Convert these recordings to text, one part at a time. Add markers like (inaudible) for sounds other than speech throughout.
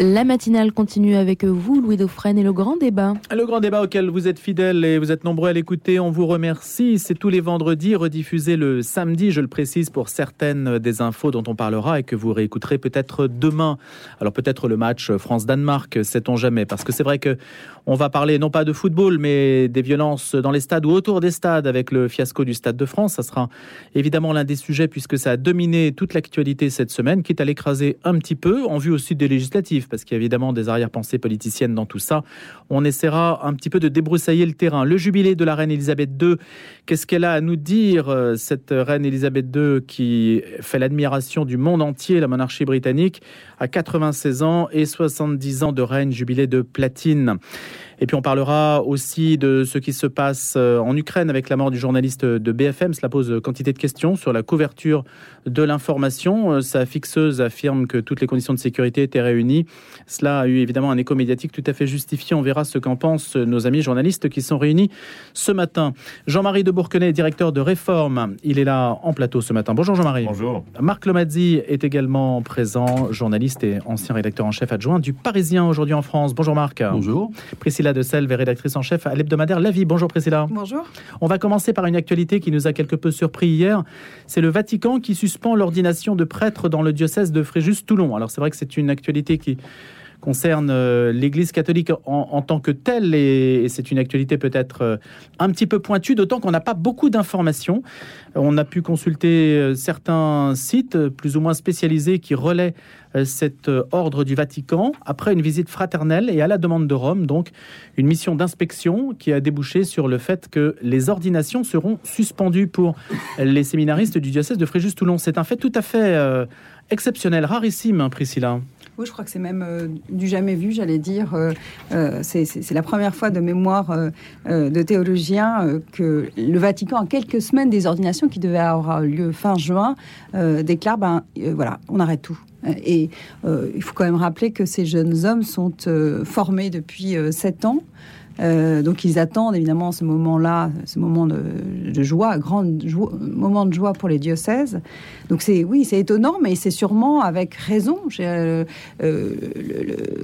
La matinale continue avec vous, Louis Dauphren, et le grand débat. Le grand débat auquel vous êtes fidèles et vous êtes nombreux à l'écouter, on vous remercie. C'est tous les vendredis, rediffusé le samedi, je le précise, pour certaines des infos dont on parlera et que vous réécouterez peut-être demain. Alors peut-être le match France-Danemark, sait-on jamais, parce que c'est vrai que on va parler non pas de football, mais des violences dans les stades ou autour des stades avec le fiasco du Stade de France. Ça sera évidemment l'un des sujets puisque ça a dominé toute l'actualité cette semaine, quitte à l'écraser un petit peu en vue aussi des législatives parce qu'il y a évidemment des arrière-pensées politiciennes dans tout ça. On essaiera un petit peu de débroussailler le terrain. Le jubilé de la reine Elisabeth II, qu'est-ce qu'elle a à nous dire, euh, cette reine Elisabeth II qui fait l'admiration du monde entier, la monarchie britannique, à 96 ans et 70 ans de règne, jubilé de platine. Et puis on parlera aussi de ce qui se passe euh, en Ukraine avec la mort du journaliste de BFM. Cela pose quantité de questions sur la couverture de l'information. Euh, sa fixeuse affirme que toutes les conditions de sécurité étaient réunies. Cela a eu évidemment un écho médiatique tout à fait justifié. On verra ce qu'en pensent nos amis journalistes qui sont réunis ce matin. Jean-Marie de Bourquenet, directeur de Réforme, il est là en plateau ce matin. Bonjour Jean-Marie. Bonjour. Marc Lomazzi est également présent, journaliste et ancien rédacteur en chef adjoint du Parisien aujourd'hui en France. Bonjour Marc. Bonjour. Priscilla de Selve rédactrice en chef à l'hebdomadaire La Vie. Bonjour Priscilla. Bonjour. On va commencer par une actualité qui nous a quelque peu surpris hier. C'est le Vatican qui suspend l'ordination de prêtres dans le diocèse de Fréjus-Toulon. Alors c'est vrai que c'est une actualité qui concerne euh, l'Église catholique en, tant que telle, et, c'est une actualité peut-être euh, un petit peu pointue, d'autant qu'on n'a pas beaucoup d'informations. On a pu consulter euh, certains sites plus ou moins spécialisés qui relaient cet ordre du Vatican après une visite fraternelle et à la demande de Rome, donc une mission d'inspection qui a débouché sur le fait que les ordinations seront suspendues pour les séminaristes du diocèse de Fréjus-Toulon. C'est un fait tout à fait exceptionnel, rarissime, hein, Priscilla. Je crois que c'est même euh, du jamais vu, j'allais dire. Euh, euh, c'est la première fois de mémoire de théologien que le Vatican, en quelques semaines des ordinations qui devaient avoir lieu fin juin, déclare ben voilà, on arrête tout. Et il faut quand même rappeler que ces jeunes hommes sont formés depuis sept ans. Euh, donc ils attendent évidemment ce moment-là, ce moment de, joie, grand moment de joie pour les diocèses. Donc c'est oui, c'est étonnant, mais c'est sûrement avec raison. Euh, euh,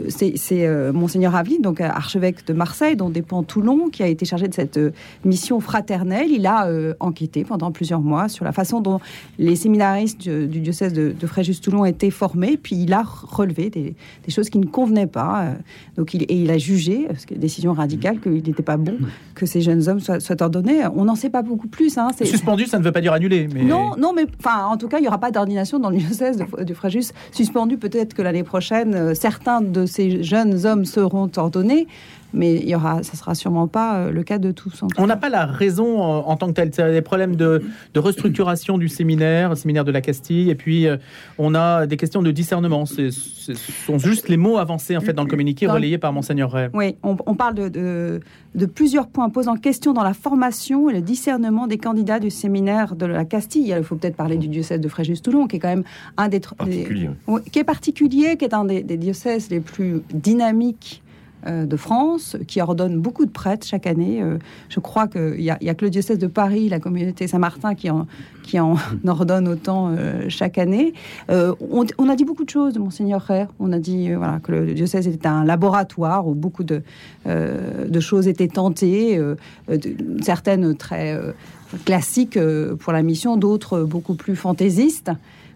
c'est monseigneur Avli, donc archevêque de Marseille, dont dépend Toulon, qui a été chargé de cette mission fraternelle. Il a enquêté pendant plusieurs mois sur la façon dont les séminaristes du, diocèse de, Fréjus-Toulon étaient formés, puis il a relevé des, choses qui ne convenaient pas. donc il, et il a jugé, parce que décision radicale qu'il n'était pas bon que ces jeunes hommes soient, ordonnés. On n'en sait pas beaucoup plus. Hein. Suspendu, ça ne veut pas dire annulé. Mais... Non, non, mais enfin, en tout cas, il n'y aura pas d'ordination dans le diocèse de Fréjus. Suspendu, peut-être que l'année prochaine, euh, certains de ces jeunes hommes seront ordonnés mais il y aura, ça sera sûrement pas euh, le cas de tous. On n'a pas la raison en, tant que tel. C'est des problèmes de, restructuration du séminaire, le séminaire de la Castille, et puis euh, on a des questions de discernement. Ce sont juste les mots avancés en fait dans le communiqué relayé par monseigneur Ray. Oui, on, parle de, de, plusieurs points posant question dans la formation et le discernement des candidats du séminaire de la Castille. Il faut peut-être parler du diocèse de Fréjus-Toulon, qui est quand même un des, particulier, qui est particulier, qui est un des diocèses les plus dynamiques euh, de France qui ordonne beaucoup de prêtres chaque année. Euh, je crois qu'il n'y a, a, que le diocèse de Paris, la communauté Saint-Martin qui en, (laughs) ordonne autant euh, chaque année. On, a dit beaucoup de choses de Monseigneur Frère. On a dit que le diocèse était un laboratoire où beaucoup de choses étaient tentées, certaines très classiques pour la mission, d'autres beaucoup plus fantaisistes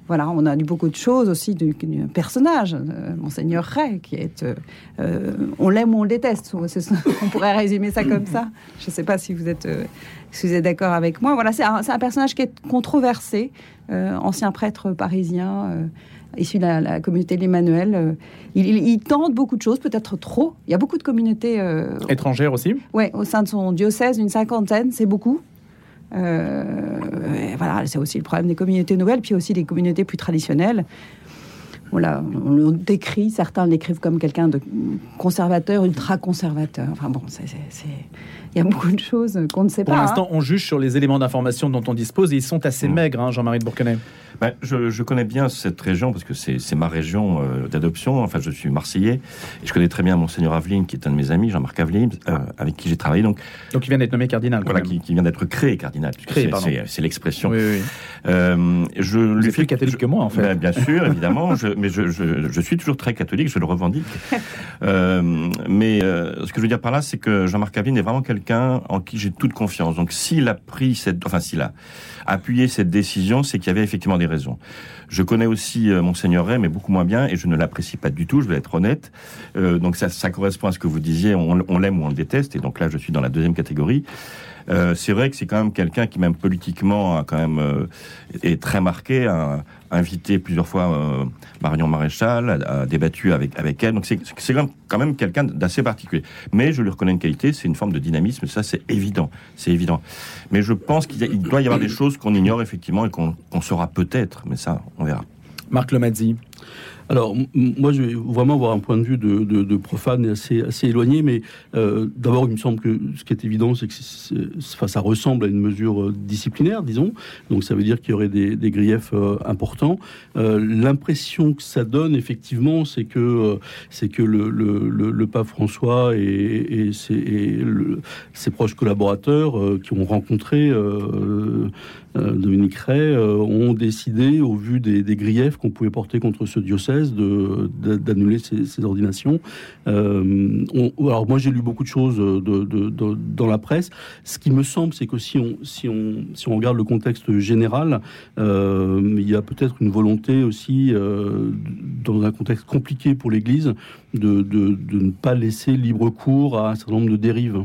voilà, on a dit beaucoup de choses aussi du, personnage, euh, Monseigneur Ray, qui est. Euh, euh, on l'aime ou on le déteste. On (laughs) pourrait résumer ça comme ça. Je ne sais pas si vous êtes, si vous êtes d'accord avec moi. Voilà, c'est un, personnage qui est controversé, ancien prêtre parisien. issu de la, communauté de l'Emmanuel, il, tente beaucoup de choses, peut-être trop. Il y a beaucoup de communautés étrangères aussi. Oui, au sein de son diocèse, une cinquantaine, c'est beaucoup. Euh, voilà, c'est aussi le problème des communautés nouvelles, puis aussi des communautés plus traditionnelles. Voilà, on le décrit, certains l'écrivent comme quelqu'un de conservateur, ultra conservateur. Enfin bon, c'est il y a beaucoup de choses qu'on ne sait pas. Pour l'instant, on juge sur les éléments d'information dont on dispose et ils sont assez mm. maigres, hein, Jean-Marie de Bourquenet. Ben, je, connais bien cette région parce que c'est ma région euh, d'adoption. Enfin, je suis marseillais et je connais très bien Monseigneur Aveline, qui est un de mes amis, Jean-Marc Aveline, euh, avec qui j'ai travaillé. Donc, donc, il vient d'être nommé cardinal. Voilà, qui, vient d'être créé cardinal. C'est l'expression. Oui, oui. Euh, je lui plus catholique que moi, en fait. Ben, bien sûr, évidemment. (laughs) mais je, je, suis toujours très catholique, je le revendique. (laughs) euh, mais euh, ce que je veux dire par là, c'est que Jean-Marc Aveline est vraiment quelqu'un en qui j'ai toute confiance. Donc s'il a pris cette, enfin s'il a appuyé cette décision, c'est qu'il y avait effectivement des raisons. Je connais aussi euh, Monseigneur Ray, mais beaucoup moins bien, et je ne l'apprécie pas du tout, je vais être honnête. Euh, donc ça, ça correspond à ce que vous disiez, on, on l'aime ou on le déteste, et donc là je suis dans la deuxième catégorie. Euh, c'est vrai que c'est quand même quelqu'un qui, même politiquement, a quand même euh, est très marqué, invité plusieurs fois euh, Marion Maréchal, a, débattu avec avec elle. Donc c'est quand même quelqu'un d'assez particulier. Mais je lui reconnais une qualité, c'est une forme de dynamisme. Ça c'est évident, c'est évident. Mais je pense qu'il doit y avoir des choses qu'on ignore effectivement et qu'on qu saura peut-être. Mais ça, on verra. Marc Lomazzi. Alors, moi, je vais vraiment avoir un point de vue de, profane et assez, éloigné, mais euh, d'abord, il me semble que ce qui est évident, c'est que ça ressemble à une mesure euh, disciplinaire, disons. Donc, ça veut dire qu'il y aurait des, griefs euh, importants. L'impression que ça donne, effectivement, c'est que, c'est que le, pape François et, ses, proches collaborateurs qui ont rencontré Dominique Ray ont décidé, au vu des griefs qu'on pouvait porter contre ce diocèse, d'annuler ces, ordinations. Euh, alors moi j'ai lu beaucoup de choses de, dans la presse. Ce qui me semble, c'est que si on, si, on, si on regarde le contexte général, euh, il y a peut-être une volonté aussi, euh, dans un contexte compliqué pour l'Église, de, de ne pas laisser libre cours à un certain nombre de dérives.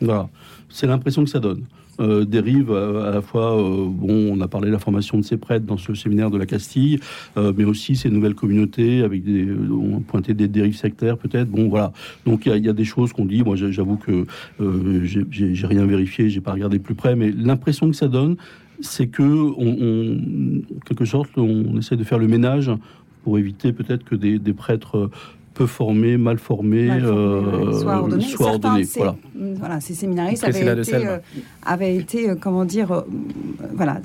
Voilà, c'est l'impression que ça donne euh, dérive à, la fois, euh, bon, on a parlé de la formation de ces prêtres dans ce séminaire de la Castille, euh, mais aussi ces nouvelles communautés avec des, on pointé des dérives sectaires peut-être. Bon, voilà. Donc il y, a des choses qu'on dit. Moi, j'avoue que euh, j'ai rien vérifié, j'ai pas regardé plus près, mais l'impression que ça donne, c'est que, on, en quelque sorte, on essaie de faire le ménage pour éviter peut-être que des prêtres peu formés, mal formés, mal formés euh, soit ordonnés. Soit ordonnés voilà. voilà, ces séminaristes avaient été, euh, avaient été, euh, comment dire, euh, voilà,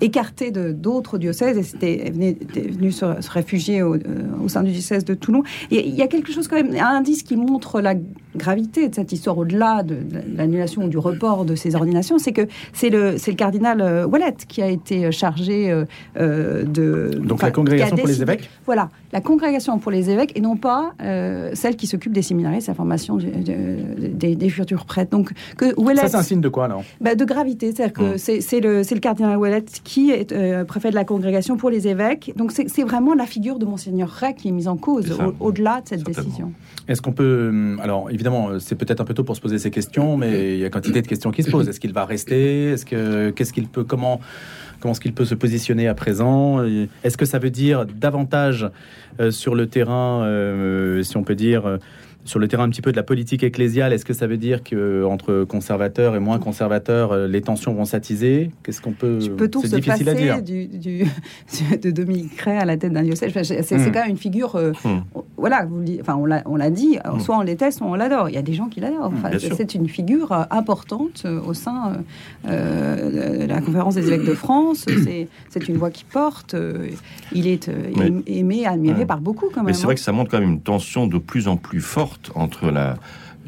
écartés de d'autres diocèses et c'était venu, venu se, se, réfugier au, euh, au, sein du diocèse de Toulon. Et il y a quelque chose quand même, un indice qui montre la gravité de cette histoire au-delà de, l'annulation ou du report de ces ordinations, c'est que c'est le, le cardinal euh, Wallet qui a été chargé euh, de... Donc la congrégation pour les évêques Voilà, la congrégation pour les évêques et non pas euh, celle qui s'occupe des séminaristes, la formation du, de, des, des, futurs prêtres. Donc, que Ouellet, Ça, c'est un signe de quoi, alors? Bah, De gravité. C'est-à-dire que mmh. c'est le, le cardinal Ouellet qui est euh, préfet de la congrégation pour les évêques. Donc, c'est vraiment la figure de Monseigneur Ray qui est mise en cause au-delà au de cette décision. Est-ce qu'on peut. Alors, évidemment, c'est peut-être un peu tôt pour se poser ces questions, mais il y a quantité de questions qui se posent. Est-ce qu'il va rester? Est-ce qu'il peut. Comment comment est-ce qu'il peut se positionner à présent? Est-ce que ça veut dire davantage euh, sur le terrain, euh, si on peut dire, euh, sur le terrain un petit peu de la politique ecclésiale, est-ce que ça veut dire que entre conservateurs et moins conservateurs, les tensions vont s'attiser? Qu'est-ce qu'on peut C'est difficile à dire. Du, du, (laughs) de Dominique Cray à la tête d'un diocèse, c'est mmh. quand même une figure. Euh, mmh. Voilà, vous, enfin, on l'a dit, mmh. soit on les teste, soit on l'adore. Il y a des gens qui l'adorent. Enfin, c'est une figure euh, importante euh, au sein euh, de la conférence des évêques de France. (coughs) C'est une voix qui porte. Il est Mais, aimé, admiré par beaucoup quand même. Mais c'est vrai que ça montre quand même une tension de plus en plus forte entre la,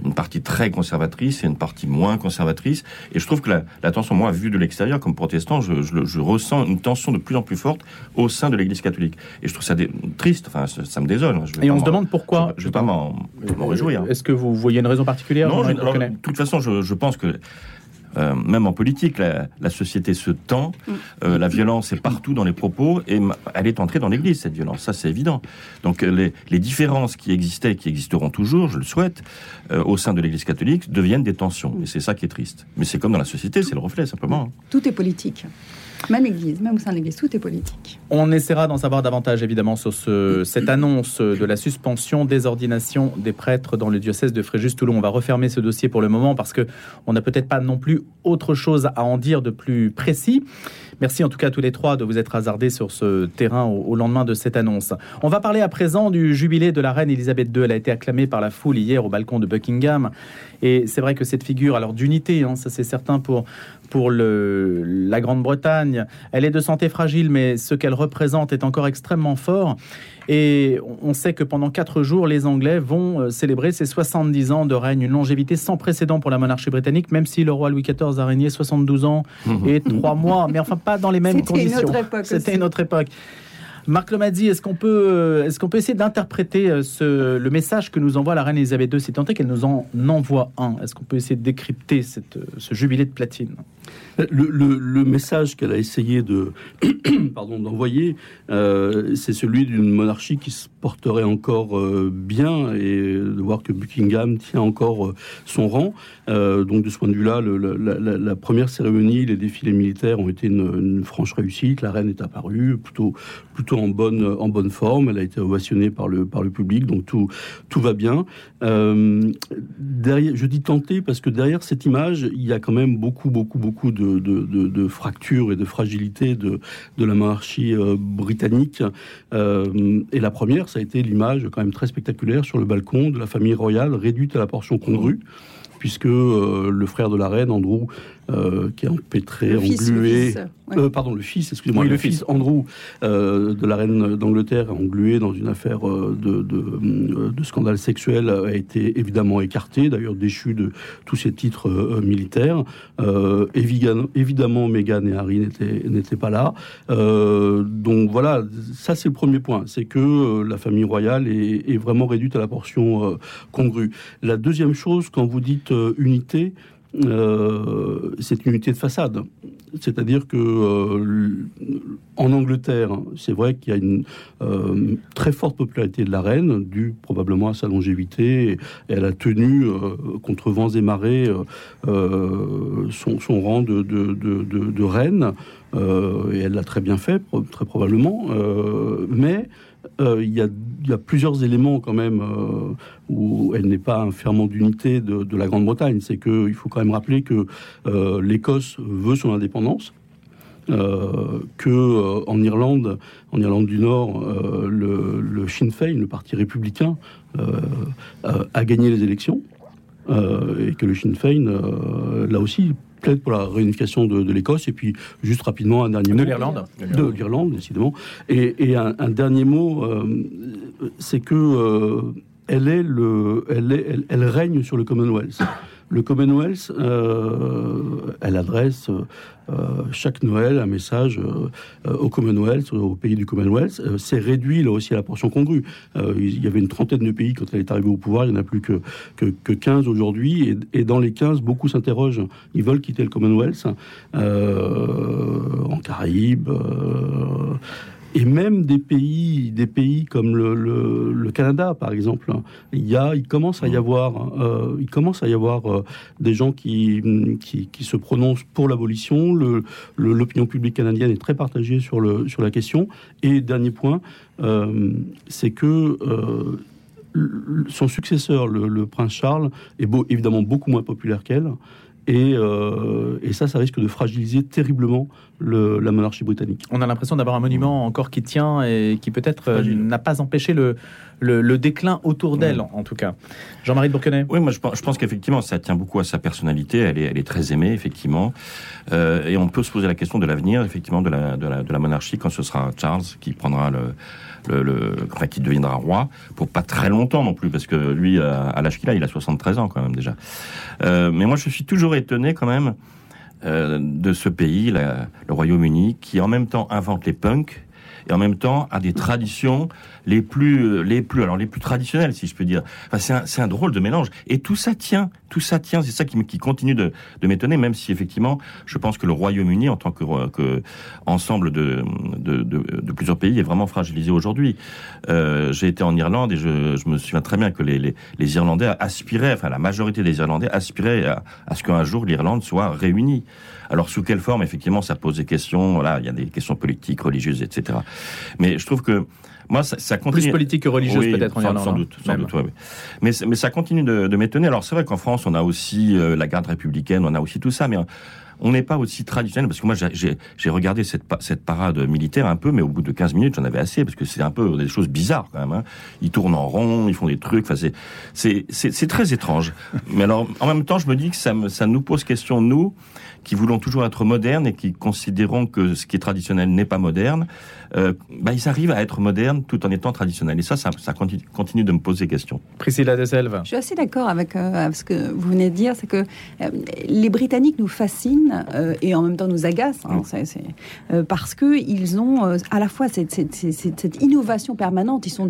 une partie très conservatrice et une partie moins conservatrice. Et je trouve que la, la tension, moi, vue de l'extérieur, comme protestant, je, je, je, ressens une tension de plus en plus forte au sein de l'Église catholique. Et je trouve ça dé, triste, enfin, ça, ça me désole. et on se demande pourquoi. Je ne vais pas m'en réjouir. Est-ce que vous voyez une raison particulière Non, je, alors, de toute façon, je, je pense que euh, même en politique, la, la société se tend, euh, la violence est partout dans les propos, et elle est entrée dans l'Église, cette violence, ça c'est évident. Donc les, les, différences qui existaient, qui existeront toujours, je le souhaite, euh, au sein de l'Église catholique, deviennent des tensions, et c'est ça qui est triste. Mais c'est comme dans la société, c'est le reflet, simplement. Tout est politique. Même l'Église, même au sein de l'Église, tout est politique. On essaiera d'en savoir davantage, évidemment, sur ce, cette annonce de la suspension des ordinations des prêtres dans le diocèse de Fréjus-Toulon. On va refermer ce dossier pour le moment parce que on n'a peut-être pas non plus autre chose à en dire de plus précis. Merci en tout cas à tous les trois de vous être hasardés sur ce terrain au, lendemain de cette annonce. On va parler à présent du jubilé de la reine Elisabeth II. Elle a été acclamée par la foule hier au balcon de Buckingham. Et c'est vrai que cette figure, alors d'unité, hein, ça c'est certain pour, pour la Grande-Bretagne, elle est de santé fragile, mais ce qu'elle représente est encore extrêmement fort. Et on sait que pendant quatre jours, les Anglais vont euh, célébrer ces 70 ans de règne, une longévité sans précédent pour la monarchie britannique, même si le roi Louis XIV a régné 72 ans et trois mois, mais enfin pas dans les mêmes conditions. C'était une autre époque. Marc Lomadi, est-ce qu'on peut, est-ce qu'on peut essayer d'interpréter ce, le message que nous envoie la reine Elisabeth II, si tant est qu'elle nous en envoie un? Est-ce qu'on peut essayer de décrypter cette, ce jubilé de platine? Le, message qu'elle a essayé de (coughs) pardon d'envoyer, euh, c'est celui d'une monarchie qui se porterait encore euh, bien et de voir que Buckingham tient encore euh, son rang. donc de ce point de vue-là, la, première cérémonie, les défilés militaires ont été une, franche réussite. La reine est apparue plutôt plutôt en bonne en bonne forme. Elle a été ovationnée par le par le public, donc tout tout va bien. je dis tenter parce que derrière cette image, il y a quand même beaucoup beaucoup beaucoup de de, fracture et de fragilité de, la monarchie euh, britannique. Euh, et la première, ça a été l'image quand même très spectaculaire sur le balcon de la famille royale réduite à la portion congrue puisque euh, le frère de la reine, Andrew, euh, qui est empêtré, englué. Euh, pardon, le fils, excusez-moi, le, fils, Andrew de la reine d'Angleterre, englué dans une affaire de, de, scandale sexuel, a été évidemment écarté, d'ailleurs déchu de tous ses titres militaires. évidemment, évidemment, Meghan et Harry n'étaient pas là. donc voilà, ça c'est le premier point, c'est que la famille royale est, est, vraiment réduite à la portion congrue. La deuxième chose, quand vous dites euh, unité, euh, unité de façade. C'est-à-dire que euh, en Angleterre, c'est vrai qu'il y a une très forte popularité de la reine, due probablement à sa longévité. Et elle a tenu contre vents et marées son, rang de, reine. et elle l'a très bien fait, très probablement. Euh, il y, a, plusieurs éléments quand même euh, où elle n'est pas un ferment d'unité de, la Grande-Bretagne. C'est qu'il faut quand même rappeler que euh, l'Écosse veut son indépendance. que en Irlande, en Irlande du Nord, le, Sinn Féin, le parti républicain, a gagné les élections et que le Sinn Féin, là aussi, plaide pour la réunification de, l'Écosse. Et puis, juste rapidement, un dernier mot. De l'Irlande. De l'Irlande, décidément. Et, un, dernier mot, euh, c'est que euh, elle, est le, elle, est, elle, règne sur le Commonwealth. Le Commonwealth, euh, elle adresse euh, chaque Noël un message euh, au Commonwealth, au pays du Commonwealth. c'est réduit là aussi à la portion congrue. il y avait une trentaine de pays quand elle est arrivée au pouvoir, il n'y en a plus que, que, que 15 aujourd'hui. Et, et, dans les 15, beaucoup s'interrogent. Ils veulent quitter le Commonwealth en Caraïbes et même des pays, des pays comme le, Canada, par exemple, il, y a, il commence à y avoir, euh, il commence à y avoir euh, des gens qui, qui, se prononcent pour l'abolition. L'opinion publique canadienne est très partagée sur, le, sur la question. Et dernier point, euh, c'est que son successeur, le, prince Charles, est beau, évidemment beaucoup moins populaire qu'elle. Euh, et, ça, ça risque de fragiliser terriblement la monarchie britannique. On a l'impression d'avoir un monument encore qui tient et qui peut-être euh, n'a pas empêché le, le, déclin autour d'elle, en, tout cas. Jean-Marie de Bourquenet Oui, moi je, pense qu'effectivement, ça tient beaucoup à sa personnalité. Elle est, elle est très aimée, effectivement. Euh, et on peut se poser la question de l'avenir, effectivement, de la, de, la, de la monarchie quand ce sera Charles qui prendra le le, qui deviendra roi pour pas très longtemps non plus, parce que lui, à, l'âge qu'il a, il a 73 ans quand même déjà. Euh, mais moi, je suis toujours étonné quand même euh, de ce pays, le Royaume-Uni, qui en même temps invente les punks et en même temps a des traditions les plus, les plus, alors les plus traditionnelles, si je peux dire. Enfin, c'est un, c'est un drôle de mélange. Et tout ça tient, tout ça tient. C'est ça qui, qui continue de, de m'étonner, même si effectivement, je pense que le Royaume-Uni, en tant que, que ensemble de, de, de, de, plusieurs pays, est vraiment fragilisé aujourd'hui. Euh, j'ai été en Irlande et je, je, me souviens très bien que les, les, les, Irlandais aspiraient, enfin la majorité des Irlandais aspiraient à, à ce qu'un jour l'Irlande soit réunie. Alors sous quelle forme? Effectivement, ça pose des questions. Voilà, il y a des questions politiques, religieuses, etc. Mais je trouve que moi, ça, ça continue. Plus politique que religieuse, peut-être en sans, sans doute, sans doute, mais, mais ça continue de, de m'étonner. Alors c'est vrai qu'en France, on a aussi euh, la garde républicaine, on a aussi tout ça, mais on n'est pas aussi traditionnel parce que moi j'ai regardé cette, cette parade militaire un peu, mais au bout de 15 minutes j'en avais assez parce que c'est un peu des choses bizarres quand même. Hein. Ils tournent en rond, ils font des trucs. Enfin c'est c'est très étrange. (laughs) mais alors en même temps je me dis que ça me, ça nous pose question nous qui voulons toujours être modernes et qui considérons que ce qui est traditionnel n'est pas moderne, euh, bah, ils arrivent à être modernes tout en étant traditionnels. Et ça, ça, continue, de me poser question. Priscilla Deselve. Je suis assez d'accord avec, euh, ce que vous venez de dire, c'est que euh, les Britanniques nous fascinent euh, et en même temps nous agacent, hein, c'est, euh, parce que ils ont euh, à la fois cette, cette- cette- cette- cette innovation permanente. Ils sont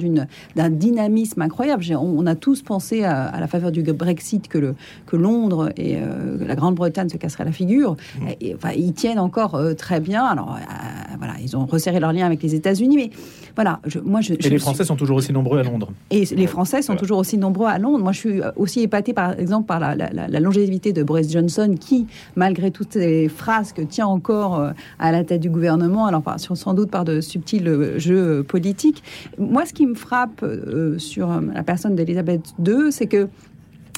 d'un dynamisme incroyable. On, on a tous pensé à, à la faveur du Brexit que le que Londres et euh, la Grande-Bretagne se casseraient la figure. Et, enfin, ils tiennent encore euh, très bien. Alors euh, voilà, ils ont resserré leurs liens avec les États-Unis, mais voilà, je, moi je, Et je les suis- Français sont toujours aussi nombreux à Londres. et les Français sont toujours aussi nombreux à Londres. Moi, je suis aussi épatée, par exemple, par la, la- la- la longévité de Boris Johnson, qui, malgré toutes ces frasques, tient encore euh, à la tête du gouvernement, alors sans doute par de subtils euh, jeux politiques. Moi, ce qui me frappe euh, sur la personne d'Elisabeth II, c'est que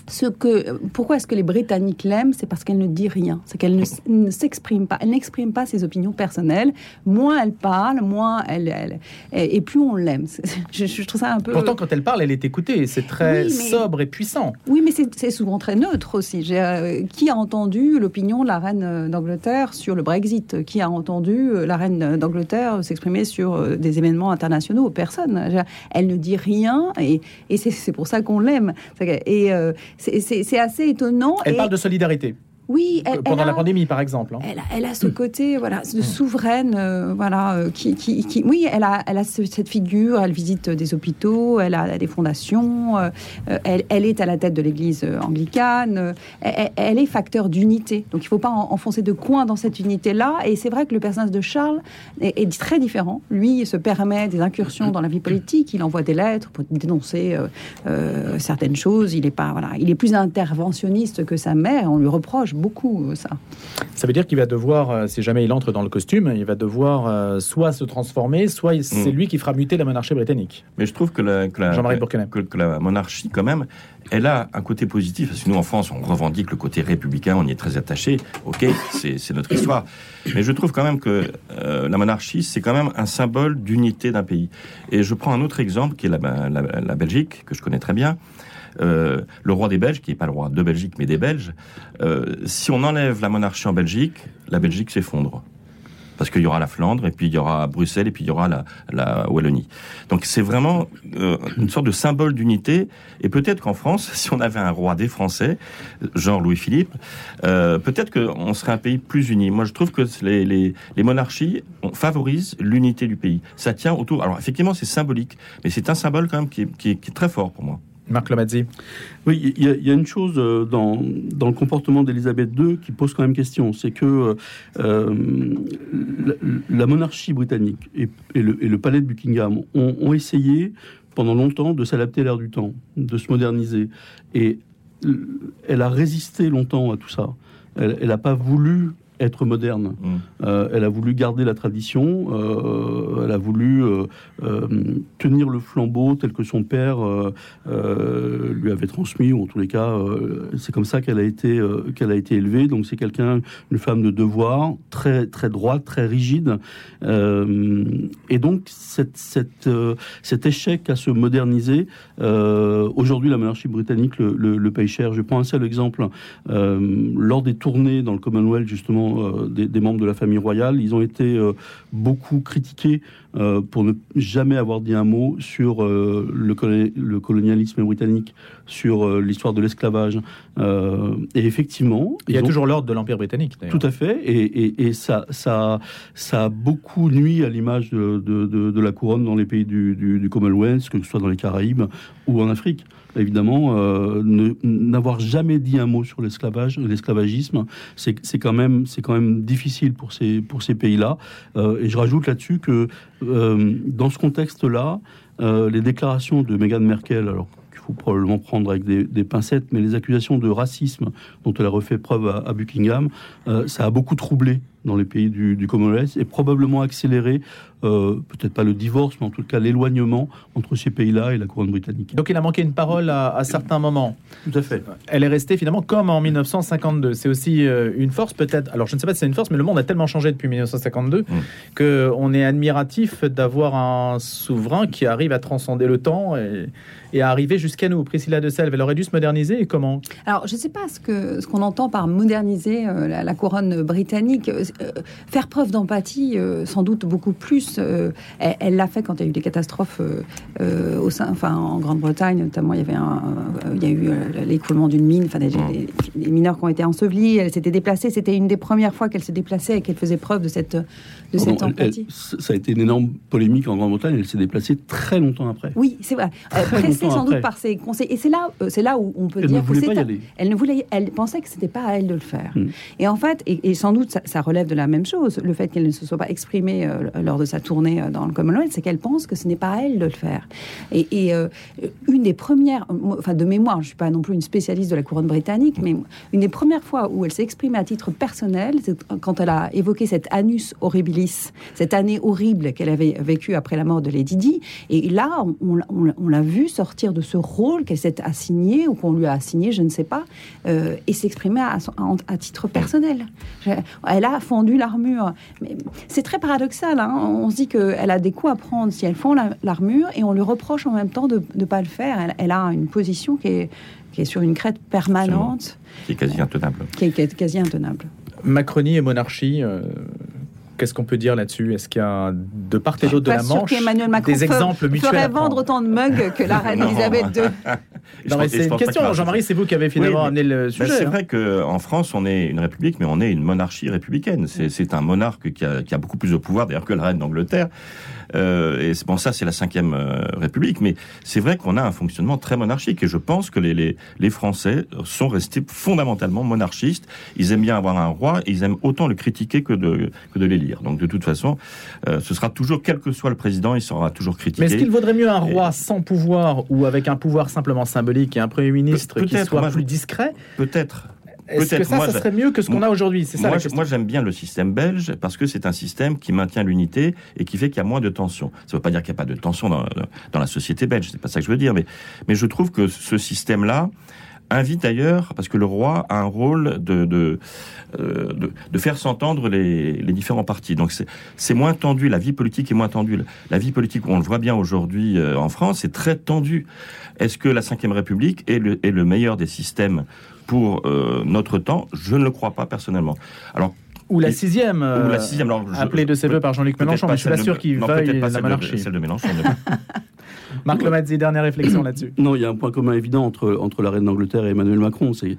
ce que, pourquoi est-ce que les Britanniques l'aiment C'est parce qu'elle ne dit rien. C'est qu'elle ne, s'exprime pas. Elle n'exprime pas ses opinions personnelles. Moins elle parle, moins elle, elle- et, plus on l'aime. Je, je trouve ça un peu. Pourtant, quand elle parle, elle est écoutée. C'est très Oui, mais- sobre et puissant. Oui, mais c'est souvent très neutre aussi. Euh, qui a entendu l'opinion de la reine d'Angleterre sur le Brexit? Qui a entendu la reine d'Angleterre s'exprimer sur euh, des événements internationaux? Personne. Elle ne dit rien et, et c'est- pour ça qu'on l'aime. Et euh, c'est- assez étonnant. Elle et, parle de solidarité. Oui, elle, Pendant elle la a- pandémie, par exemple. hein. elle a, elle a ce côté voilà de souveraine euh, voilà euh, qui, qui, qui- oui elle a elle a ce- cette figure elle visite des hôpitaux elle a des fondations euh, elle, elle est à la tête de l'église anglicane elle, est facteur d'unité. Donc il faut pas en- enfoncer de coin dans cette unité là et c'est vrai que le personnage de Charles est, est très différent. Lui il se permet des incursions dans la vie politique il envoie des lettres pour dénoncer certaines choses. Il est pas voilà il est plus interventionniste que sa mère on lui reproche beaucoup euh, ça Ça veut dire qu'il va devoir, euh, si jamais il entre dans le costume, il va devoir euh, soit se transformer, soit c'est Mm. lui qui fera muter la monarchie britannique. Mais je trouve que la, que la, Jean-Marie que- que, que la monarchie, quand même, elle a un côté positif. Parce que nous, en France, on revendique le côté républicain, on y est très attaché. Ok, c'est c'est notre histoire. Mais je trouve quand même que euh, la monarchie, c'est quand même un symbole d'unité d'un pays. Et je prends un autre exemple, qui est la, la, la Belgique, que je connais très bien. Euh, le roi des Belges, qui n'est pas le roi de Belgique, mais des Belges, euh, si on enlève la monarchie en Belgique, la Belgique s'effondre. Parce qu'il y aura la Flandre, et puis il y aura Bruxelles, et puis il y aura la, Wallonie. Donc c'est vraiment euh, une sorte de symbole d'unité. Et peut-être qu'en France, (laughs) si on avait un roi des Français, genre Louis-Philippe, peut-être qu'on serait un pays plus uni. Moi, je trouve que les, monarchies on favorisent l'unité du pays. Ça tient autour. Alors effectivement, c'est symbolique, mais c'est un symbole quand même qui est très fort pour moi. Marc Lomazzi. Oui, il y, a- il y a une chose euh, dans, dans le comportement d'Elisabeth II qui pose quand même question, c'est que euh, la, la monarchie britannique et, le, palais de Buckingham ont, essayé pendant longtemps de s'adapter à l'ère du temps, de se moderniser. Et euh, elle a résisté longtemps à tout ça. Elle n'a pas voulu être moderne. Mm. Euh, elle a voulu garder la tradition, euh, elle a voulu euh, tenir le flambeau tel que son père lui avait transmis, ou en tous les cas, c'est comme ça qu'elle a été qu'elle a été élevée. Donc c'est quelqu'un, une femme de devoir, très très droite, très rigide, et donc cette, cette, cet échec à se moderniser. Aujourd'hui, la monarchie britannique le, le- le paye cher. Je prends un seul exemple. Lors des tournées dans le Commonwealth, justement, euh, des, des membres de la famille royale, ils ont été euh, beaucoup critiqués euh, pour ne jamais avoir dit un mot sur le, colo- le colonialisme britannique, sur l'histoire de l'esclavage. Et effectivement, Il y a ont- toujours l'ordre de l'Empire britannique. tout à fait, et, et- et ça, ça, ça a beaucoup nuit à l'image de, de- de- de la couronne dans les pays du, du- du Commonwealth, que ce soit dans les Caraïbes ou en Afrique. Évidemment, euh, n'avoir jamais dit un mot sur l'esclavage, l'esclavagisme, c'est quand même, c'est quand même difficile pour ces pays-là. Euh, et je rajoute là-dessus que euh, dans ce contexte-là, les déclarations de Meghan Merkel, alors qu'il faut probablement prendre avec des, pincettes, mais les accusations de racisme dont elle a refait preuve à, à Buckingham, ça a beaucoup troublé dans les pays du, du Commonwealth et probablement accéléré, euh, peut-être pas le divorce, mais en tout cas l'éloignement entre ces pays-là et la couronne britannique. Donc il a manqué une parole à, à certains moments. Tout à fait. Elle est restée finalement comme en 1952. C'est aussi euh, une force peut-être. Alors je ne sais pas si c'est une force, mais le monde a tellement changé depuis 1952 Mm. que on est admiratif d'avoir un souverain qui arrive à transcender le temps et, et à arriver jusqu'à nous. Priscilla de Selve, elle aurait dû se moderniser et comment? Alors, je ne sais pas ce que ce qu'on entend par moderniser euh, la, la couronne britannique. Faire preuve d'empathie, sans doute beaucoup plus. elle l'a fait quand il y a eu des catastrophes au sein, enfin, en Grande-Bretagne, notamment, il y avait un, il y a eu l'écoulement d'une mine, enfin, des, des, mineurs qui ont été ensevelis. Elle s'était déplacée. C'était une des premières fois qu'elle se déplaçait et qu'elle faisait preuve de cette, de cette empathie. ça a été une énorme polémique en Grande-Bretagne. Elle s'est déplacée très longtemps après. Oui, c'est vrai. pressée sans doute par ses conseils. Et c'est là, c'est là où on peut dire que c'est. Elle ne voulait. Elle pensait que c'était pas à elle de le faire. Hmm. Et en fait, et, sans doute, ça, relève de la même chose. Le fait qu'elle ne se soit pas exprimée euh, lors de sa tournée euh, dans le Commonwealth, c'est qu'elle pense que ce n'est pas à elle de le faire. Et, euh, une des premières, enfin de mémoire, je suis pas non plus une spécialiste de la couronne britannique, mais une des premières fois où elle s'est exprimée à titre personnel, c'est quand elle a évoqué cet annus horribilis, cette année horrible qu'elle avait vécue après la mort de Lady Di. Et là, on, l'a vu sortir de ce rôle qu'elle s'est assigné ou qu'on lui a assigné, je ne sais pas, et s'exprimer à, à, titre personnel. Elle a fondu l'armure. Mais c'est très paradoxal. Hein. on se dit qu'elle a des coups à prendre si elle fond l'armure et on lui reproche en même temps de ne pas le faire. Elle, a une position qui est, qui est sur une crête permanente. Qui est quasi intenable. Qui est, quasi intenable. Macronie et monarchie, euh, Qu'est-ce qu'on peut dire là-dessus? Est-ce qu'il y a de part et d'autre de la Manche des exemples mutuels ferait vendre autant de mugs que la reine (laughs) Elisabeth II Non, mais c'est une question, Jean-Marie, c'est vous qui avez finalement amené le sujet. c'est hein. vrai qu'en France, on est une république, mais on est une monarchie républicaine. C'est un monarque qui a, qui a, beaucoup plus de pouvoir, d'ailleurs, que la reine d'Angleterre. Euh, et bon, ça, c'est la cinquième République, mais c'est vrai qu'on a un fonctionnement très monarchique. Et je pense que les, les, les, Français sont restés fondamentalement monarchistes. Ils aiment bien avoir un roi, et ils aiment autant le critiquer que de, que de l'élire. Donc, de toute façon, euh, ce sera toujours, quel que soit le président, il sera toujours critiqué. Mais est-ce qu'il vaudrait mieux un roi sans pouvoir ou avec un pouvoir simplement symbolique et un Premier ministre qui soit plus discret? Peut-être. Est-ce que ça, ça serait mieux que ce qu'on a aujourd'hui? C'est ça. Moi, j'aime bien le système belge parce que c'est un système qui maintient l'unité et qui fait qu'il y a moins de tension. Ça ne veut pas dire qu'il n'y a pas de tension dans, dans la société belge. C'est pas ça que je veux dire, mais mais je trouve que ce système-là invite d'ailleurs, parce que le roi a un rôle de, de, euh, de, de faire s'entendre les, les, différents partis. Donc c'est moins tendu, la vie politique est moins tendue. La vie politique, on le voit bien aujourd'hui euh, en France, c'est très tendu. Est-ce que la Ve République est le, est le meilleur des systèmes pour euh, notre temps, je ne le crois pas personnellement. Alors ou la sixième, ou la sixième appelée de ses voeux par Jean-Luc Mélenchon, mais je suis pas sûr qu'il veuille la monarchie. Celle de Mélenchon. (laughs) Marc Lomazzi, dernière réflexion là-dessus. Non, il y a un point commun évident entre, entre la reine d'Angleterre et Emmanuel Macron. C'est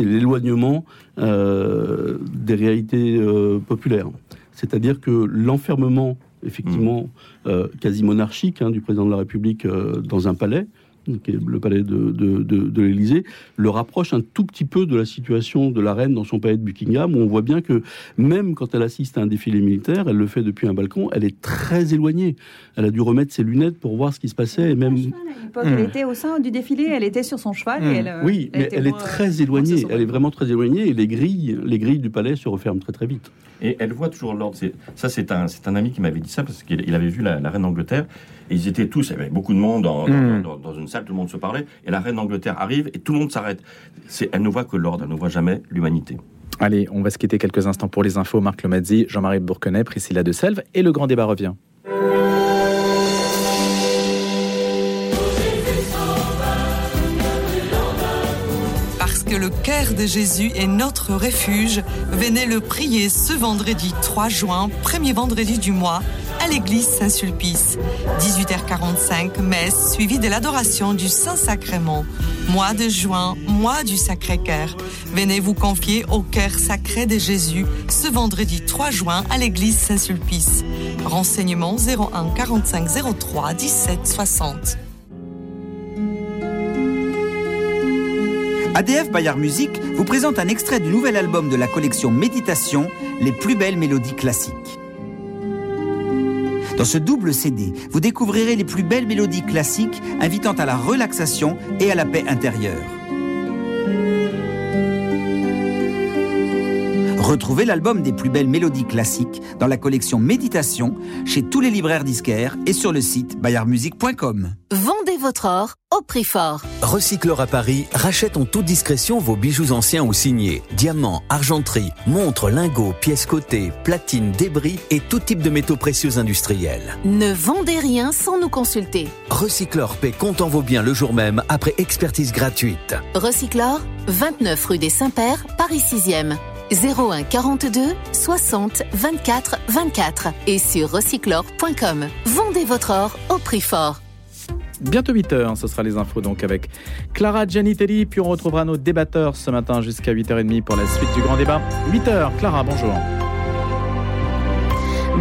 l'éloignement euh, des réalités euh, populaires. C'est-à-dire que l'enfermement, effectivement, mmh. euh, quasi monarchique hein, du président de la République dans un palais, qui est le palais de, de, de, l'Élysée, le rapproche un tout petit peu de la situation de la reine dans son palais de Buckingham, où on voit bien que même quand elle assiste à un défilé militaire, elle le fait depuis un balcon, elle est très éloignée. Elle a dû remettre ses lunettes pour voir ce qui se passait. Et même... Elle hmm. était au sein du défilé, elle était sur son cheval. Et hmm. elle, euh, oui, mais elle est très éloignée. Elle est vraiment très éloignée et les grilles, les grilles du palais se referment très très vite. Et elle voit toujours l'ordre. Ça, c'est un, un ami qui m'avait dit ça parce qu'il avait vu la, reine d'Angleterre. Ils étaient tous, il y avait beaucoup de monde hmm. dans, dans, une salle, tout le monde se parlait. Et la reine d'Angleterre arrive et tout le monde s'arrête. Elle ne voit que l'ordre, elle ne voit jamais l'humanité. Allez, on va se quitter quelques instants pour les infos. Marc Lomazzi, Jean-Marie Bourquenet, Priscilla de Selve et le grand débat revient. que le cœur de Jésus est notre refuge, venez le prier ce vendredi 3 juin, premier vendredi du mois, l'église Saint-Sulpice. 18h45, messe suivie de l'adoration du Saint-Sacrement. Mois de juin, mois du Sacré-Cœur. Venez vous confier au cœur sacré de Jésus ce vendredi 3 juin à l'église Saint-Sulpice. Renseignements 01 45 03 17 60. ADF Bayard Musique vous présente un extrait du nouvel album de la collection Méditation, Les plus belles mélodies classiques. Dans ce double CD, vous découvrirez les plus belles mélodies classiques invitant à la relaxation et à la paix intérieure. Retrouvez l'album des plus belles mélodies classiques dans la collection Méditation chez tous les libraires disquaires et sur le site bayardmusique.com. Votre or au prix fort. Recycleur à Paris rachète en toute discrétion vos bijoux anciens ou signés. Diamants, argenterie, montres, lingots, pièces cotées, platines, débris et tout type de métaux précieux industriels. Ne vendez rien sans nous consulter. Recycleur paie comptant vos biens le jour même après expertise gratuite. Recycleur, 29 rue des Saints-Pères, Paris 6e. 01 42 60 24 24 et sur recyclore.com. Vendez votre or au prix fort. Bientôt 8h, ce sera les infos donc avec Clara Gianitelli, puis on retrouvera nos débatteurs ce matin jusqu'à 8h30 pour la suite du grand débat. 8h, Clara, bonjour.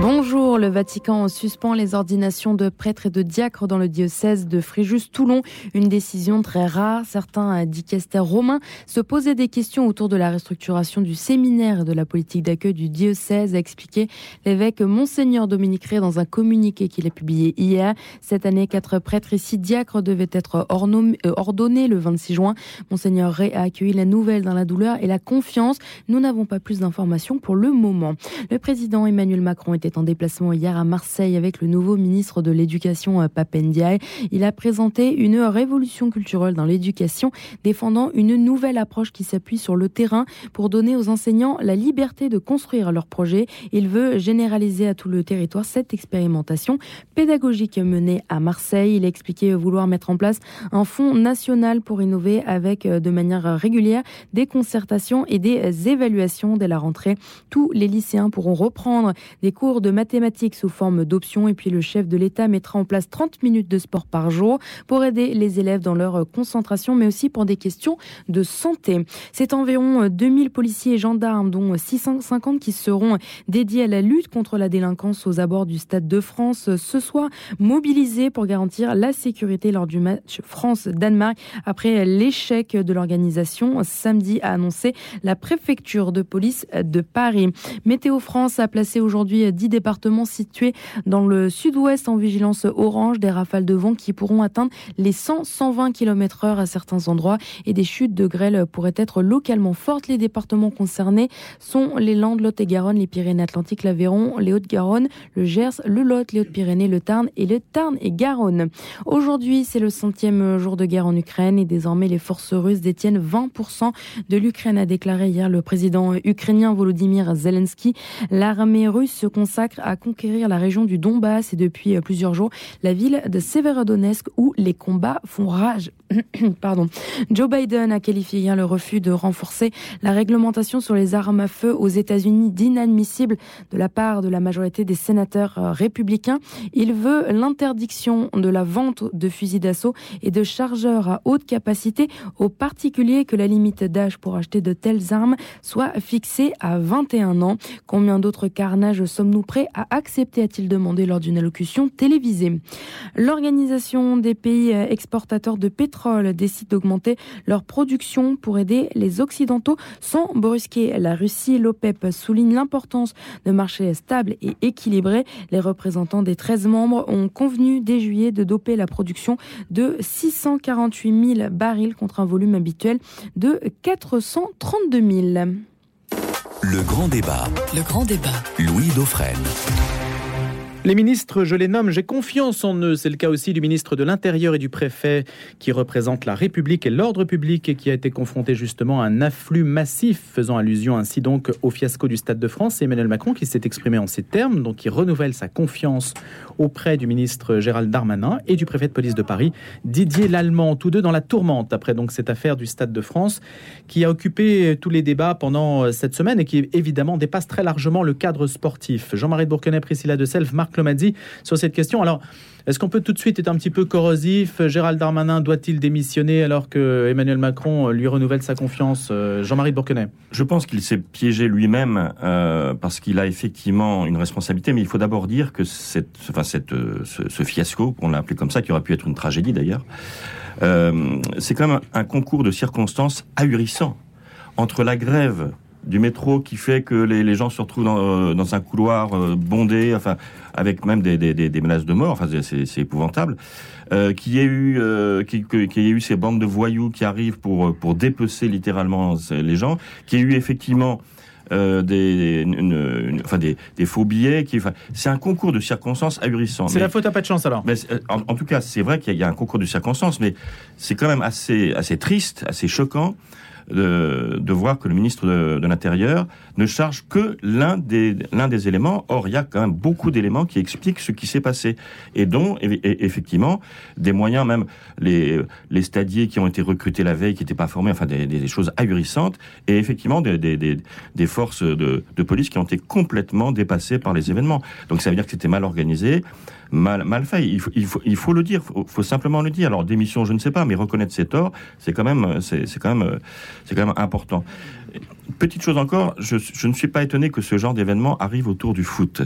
Bonjour, le Vatican suspend les ordinations de prêtres et de diacres dans le diocèse de Fréjus-Toulon. Une décision très rare. Certains dicastères romains se posaient des questions autour de la restructuration du séminaire et de la politique d'accueil du diocèse, a expliqué l'évêque Monseigneur Dominique Ré dans un communiqué qu'il a publié hier. Cette année, quatre prêtres et six diacres devaient être euh, ordonnés le 26 juin. Monseigneur Ré a accueilli la nouvelle dans la douleur et la confiance. Nous n'avons pas plus d'informations pour le moment. Le président Emmanuel Macron était en déplacement hier à Marseille avec le nouveau ministre de l'Éducation, euh, Papendiaï. Il a présenté une révolution culturelle dans l'éducation, défendant une nouvelle approche qui s'appuie sur le terrain pour donner aux enseignants la liberté de construire leurs projets. Il veut généraliser à tout le territoire cette expérimentation pédagogique menée à Marseille. Il a expliqué vouloir mettre en place un fonds national pour innover avec euh, de manière régulière des concertations et des évaluations dès la rentrée. Tous les lycéens pourront reprendre des cours de mathématiques sous forme d'options et puis le chef de l'État mettra en place 30 minutes de sport par jour pour aider les élèves dans leur concentration mais aussi pour des questions de santé. C'est environ 2000 policiers et gendarmes dont 650 qui seront dédiés à la lutte contre la délinquance aux abords du Stade de France ce soir mobilisés pour garantir la sécurité lors du match France-Danemark après l'échec de l'organisation samedi a annoncé la préfecture de police de Paris. Météo France a placé aujourd'hui 10 départements situés dans le sud-ouest en vigilance orange, des rafales de vent qui pourront atteindre les 100-120 km heure à certains endroits et des chutes de grêle pourraient être localement fortes. Les départements concernés sont les Landes, Lot et Garonne, les Pyrénées-Atlantiques, l'Aveyron, les Hautes-Garonne, le Gers, le Lot, les Hautes-Pyrénées, le Tarn et le Tarn et Garonne. Aujourd'hui, c'est le centième jour de guerre en Ukraine et désormais les forces russes détiennent 20% de l'Ukraine, a déclaré hier le président ukrainien Volodymyr Zelensky. L'armée russe se à conquérir la région du Donbass et depuis euh, plusieurs jours la ville de Severodonetsk où les combats font rage. (clears throat) Pardon. Joe Biden a qualifié hier le refus de renforcer la réglementation sur les armes à feu aux États-Unis d'inadmissible de la part de la majorité des sénateurs euh, républicains. Il veut l'interdiction de la vente de fusils d'assaut et de chargeurs à haute capacité aux particuliers que la limite d'âge pour acheter de telles armes soit fixée à 21 ans. Combien d'autres carnages sommes-nous prêt à accepter, a-t-il demandé lors d'une allocution télévisée. L'Organisation des pays exportateurs de pétrole décide d'augmenter leur production pour aider les Occidentaux sans brusquer la Russie. L'OPEP souligne l'importance de marchés stables et équilibrés. Les représentants des 13 membres ont convenu dès juillet de doper la production de 648 000 barils contre un volume habituel de 432 000. Le grand débat. Le grand débat. Louis Dauphren. Les ministres, je les nomme, j'ai confiance en eux. C'est le cas aussi du ministre de l'Intérieur et du préfet qui représente la République et l'ordre public et qui a été confronté justement à un afflux massif, faisant allusion ainsi donc au fiasco du Stade de France. Emmanuel Macron qui s'est exprimé en ces termes, donc qui renouvelle sa confiance auprès du ministre Gérald Darmanin et du préfet de police de Paris, Didier Lallemand, tous deux dans la tourmente après donc cette affaire du Stade de France qui a occupé tous les débats pendant cette semaine et qui évidemment dépasse très largement le cadre sportif. Jean-Marie de Priscilla de Self, Marc Clomadzi sur cette question. Alors, est-ce qu'on peut tout de suite être un petit peu corrosif? Gérald Darmanin doit-il démissionner alors que Emmanuel Macron lui renouvelle sa confiance Jean-Marie de Je pense qu'il s'est piégé lui-même euh, parce qu'il a effectivement une responsabilité, mais il faut d'abord dire que cette, enfin cette, ce, fiasco, on l'a appelé comme ça, qui aurait pu être une tragédie d'ailleurs, euh, c'est quand même un concours de circonstances ahurissant. Entre la grève du métro qui fait que les, les gens se retrouvent dans, dans, un couloir euh, bondé, enfin avec même des, des, des menaces de mort. Enfin, c'est épouvantable. Euh, qu'il y ait eu, euh, qu'il qu y ait eu ces bandes de voyous qui arrivent pour pour dépecer littéralement les gens, qu'il y ait eu effectivement euh, des, une, une, enfin des, des, faux billets. Qui, enfin, c'est un concours de circonstances ahurissant. C'est la faute à pas de chance alors. Mais en, en, tout cas, c'est vrai qu'il y, y, a un concours de circonstances, mais c'est quand même assez assez triste, assez choquant de, voir que le ministre de, l'Intérieur ne charge que l'un des, l'un des éléments. Or, il y a quand même beaucoup d'éléments qui expliquent ce qui s'est passé et dont, effectivement, des moyens, même les, les stadiers qui ont été recrutés la veille, qui n'étaient pas formés, enfin des, choses ahurissantes, et effectivement des, des, des, des forces de, de police qui ont été complètement dépassées par les événements. Donc ça veut dire que c'était mal organisé, mal, mal fait. Il faut, il faut, il faut le dire, faut, faut simplement le dire. Alors démission, je ne sais pas, mais reconnaître ses torts, c'est quand même, c'est c'est quand même, c'est quand même important. Petite chose encore, je, je ne suis pas étonné que ce genre d'événement arrive autour du foot.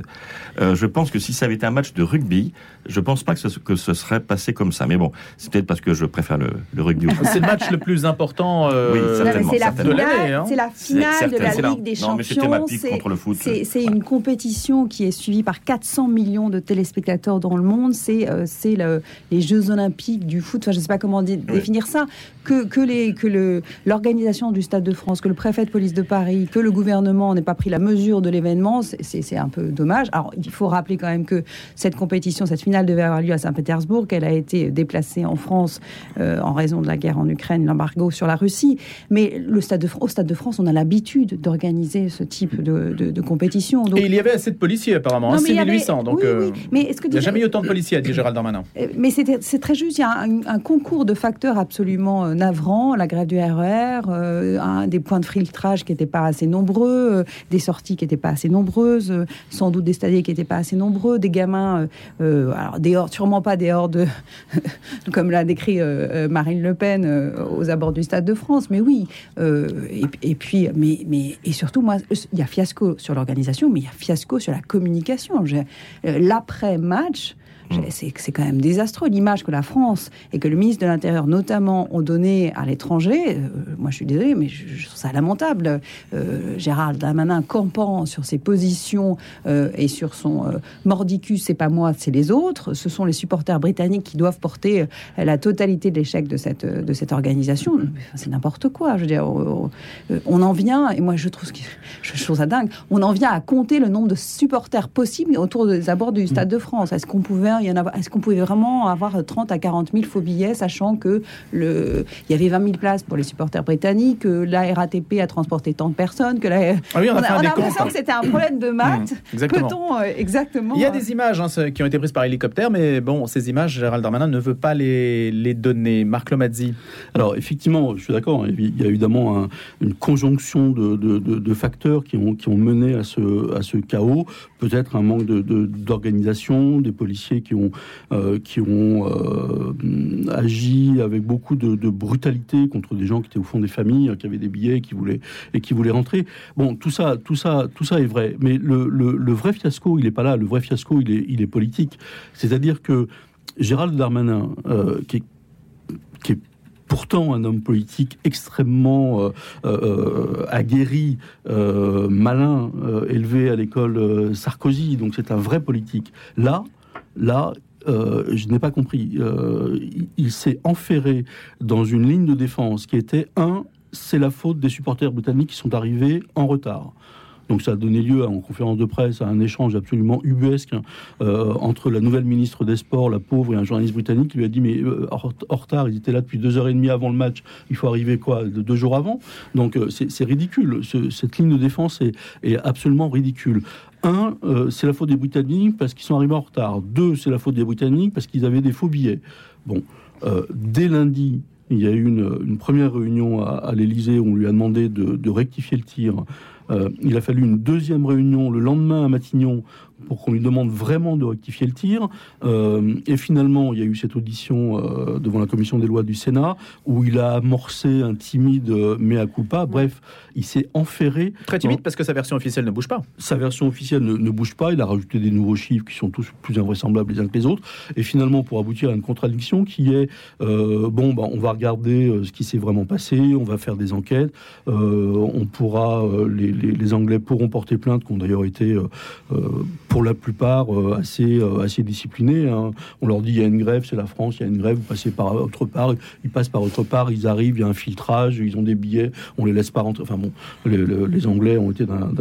Euh, je pense que si ça avait été un match de rugby, je pense pas que ce, que ce serait passé comme ça. Mais bon, c'est peut-être parce que je préfère le, le rugby. au foot. C'est le match le plus important euh, Oui, Non, mais certainement, C'est la de l'année. finale, hein. c'est la finale C'est de la Ligue des Non, mais c'était ma Champions. pique C'est- contre le foot. C'est c'est une compétition qui est suivie par 400 millions de téléspectateurs dans le monde. C'est euh, c'est le- les Jeux Olympiques du foot. Enfin, je ne sais pas comment dé- définir ça. Que, que, les, que le- l'organisation du Stade de France, que le préfet de police de Paris, que le gouvernement n'ait pas pris la mesure de l'événement, c'est- c'est c'est un peu dommage. Alors, il faut rappeler quand même que cette compétition, cette finale devait avoir lieu à Saint-Pétersbourg, qu'elle a été déplacée en France euh, en raison de la guerre en Ukraine, l'embargo sur la Russie. Mais le Stade de, au Stade de France, on a l'habitude d'organiser ce type de, de- de compétition. Donc, Et il y avait assez de policiers apparemment, Non, hein, avait- 6800. Donc oui, euh, oui. Mais est-ce que jamais eu autant de policiers, a dit Gérald Darmanin. Euh, Mais c'est très juste. Il y a un, un concours de facteurs absolument euh, navrants. La grève du RER, euh, un, des points de filtrage qui n'étaient pas assez nombreux, euh, des sorties qui n'étaient pas assez nombreuses, euh, sans doute des stadiers qui n'étaient pas assez nombreux, des gamins, euh, euh, alors des hordes, sûrement pas des hordes, (laughs) comme l'a décrit euh, euh, Marine Le Pen euh, aux abords du Stade de France. Mais oui. euh, et, et puis, mais, mais et surtout, moi, il y a fiasco sur l'organisation, mais il y a fiasco sur la communication. Euh, L'après-match. much. J'ai- C'est quand même désastreux l'image que la France et que le ministre de l'Intérieur notamment ont donné à l'étranger. Euh, moi, je suis désolée, mais je, je trouve ça lamentable. Euh, Gérald Darmanin campant sur ses positions euh, et sur son euh, mordicus, c'est pas moi, c'est les autres. Ce sont les supporters britanniques qui doivent porter la totalité de l'échec de cette de cette organisation. C'est n'importe quoi. Je veux dire, on, en vient et moi je trouve ce qui- (laughs) je trouve ça dingue. On en vient à compter le nombre de supporters possibles autour des abords du Stade de France. Est-ce qu'on pouvait y en avoir Est-ce qu'on pouvait vraiment avoir 30 à 40 000 faux billets, sachant que le il y avait 20 000 places pour les supporters britanniques, que la RATP a transporté tant de personnes, que la Ah oui, on a fait un décompte. l'impression que c'était un problème de maths. Mmh, exactement. Peut-on euh, exactement Il y a euh, des images hein, ce- qui ont été prises par hélicoptère, mais bon, ces images, Gérald Darmanin ne veut pas les, les donner. Marc Lomazzi. Alors effectivement, je suis d'accord. hein, Il y a évidemment un- une conjonction de, de- de- de facteurs qui ont, qui ont mené à ce, à ce chaos. Peut-être un manque de- de- d'organisation, des policiers qui ont, euh, qui ont euh, agi avec beaucoup de, brutalité contre des gens qui étaient au fond des familles, hein, qui avaient des billets, qui voulaient et qui voulaient rentrer. Bon, tout ça, tout ça, tout ça est vrai. Mais le, le- vrai fiasco, il n'est pas là. Le vrai fiasco, il est, il est politique. C'est-à-dire que Gérald Darmanin, euh, qui est qui est pourtant un homme politique extrêmement aguerri, malin, élevé à l'école Sarkozy, donc c'est un vrai politique. Là, là, euh, je n'ai pas compris. Euh, il s'est enferré dans une ligne de défense qui était un, c'est la faute des supporters britanniques qui sont arrivés en retard. Donc ça a donné lieu en conférence de presse à un échange absolument ubuesque euh, entre la nouvelle ministre des Sports, la pauvre, et un journaliste britannique qui lui a dit mais euh, en retard, ils étaient là depuis deux heures et demie avant le match, il faut arriver quoi de- deux jours avant. Donc c'est ridicule. Ce- cette ligne de défense est absolument ridicule. Un, euh, c'est la faute des Britanniques parce qu'ils sont arrivés en retard. Deux, c'est la faute des Britanniques parce qu'ils avaient des faux billets. Bon, euh, dès lundi, il y a eu une, première réunion à, à l'Élysée où on lui a demandé de, de rectifier le tir. Euh, il a fallu une deuxième réunion le lendemain à Matignon pour qu'on lui demande vraiment de rectifier le tir. Euh, et finalement, il y a eu cette audition euh, devant la commission des lois du Sénat où il a amorcé un timide euh, mea culpa. Bref, il s'est enferré. Très timide parce que sa version officielle ne bouge pas. Sa version officielle ne, ne bouge pas. Il a rajouté des nouveaux chiffres qui sont tous plus invraisemblables les uns que les autres. Et finalement, pour aboutir à une contradiction qui est euh, bon, bah, on va regarder ce qui s'est vraiment passé, on va faire des enquêtes, on pourra, les, les- les Anglais pourront porter plainte, qui ont d'ailleurs été pour la plupart euh, assez, euh, assez disciplinés. hein. On leur dit il y a une grève, c'est la France, il y a une grève, vous passez par autre part, ils passent par autre part, ils arrivent, il y a un filtrage, ils ont des billets, on les laisse pas rentrer. Enfin bon, les, le- les Anglais ont été d'un-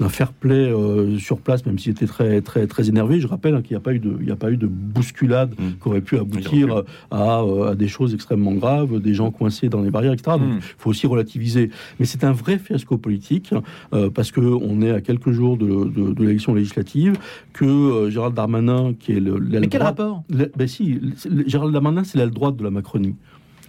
d'un- fair play euh, sur place, même s'il était très, très, très énervé. Je rappelle hein, qu'il n'y a, pas eu de- il n'y a pas eu de bousculade Mm. qui aurait pu aboutir à, euh, à des choses extrêmement graves, des gens coincés dans les barrières, etc. Donc, il faut aussi relativiser. Mais c'est un vrai fiasco politique, euh, parce qu'on est à quelques jours de, de- de l'élection législative, que euh, Gérald Darmanin, qui est le, l'aile Mais quel droite- rapport? le- ben si, le- Gérald Darmanin, c'est l'aile droite de la Macronie.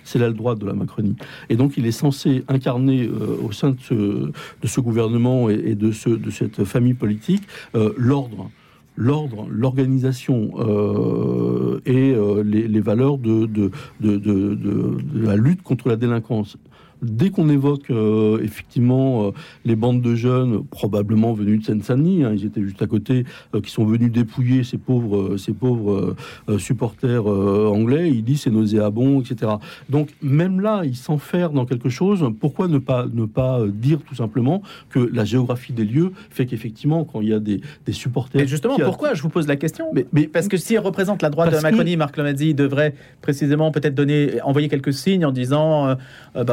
C'est l'aile droite de la Macronie. Et donc, il est censé incarner euh, au sein de ce, gouvernement et, de, ce, de cette famille politique euh, l'ordre. L'ordre, l'organisation euh, et les, valeurs de la lutte contre la délinquance. Dès qu'on évoque euh, effectivement euh, les bandes de jeunes, probablement venus de Seine-Saint-Denis, hein, ils étaient juste à côté, euh, qui sont venus dépouiller ces pauvres, ces pauvres supporters anglais, il dit c'est nauséabond, etc. Donc même là, il s'enferme dans quelque chose. Pourquoi ne pas ne pas dire tout simplement que la géographie des lieux fait qu'effectivement, quand il y a des, des supporters, Et justement, a- pourquoi je vous pose la question? Mais, mais Parce que s'il représente la droite de la Parce que- Macronie, Marc Lomazzi, il devrait précisément peut-être donner, envoyer quelques signes en disant, euh, euh,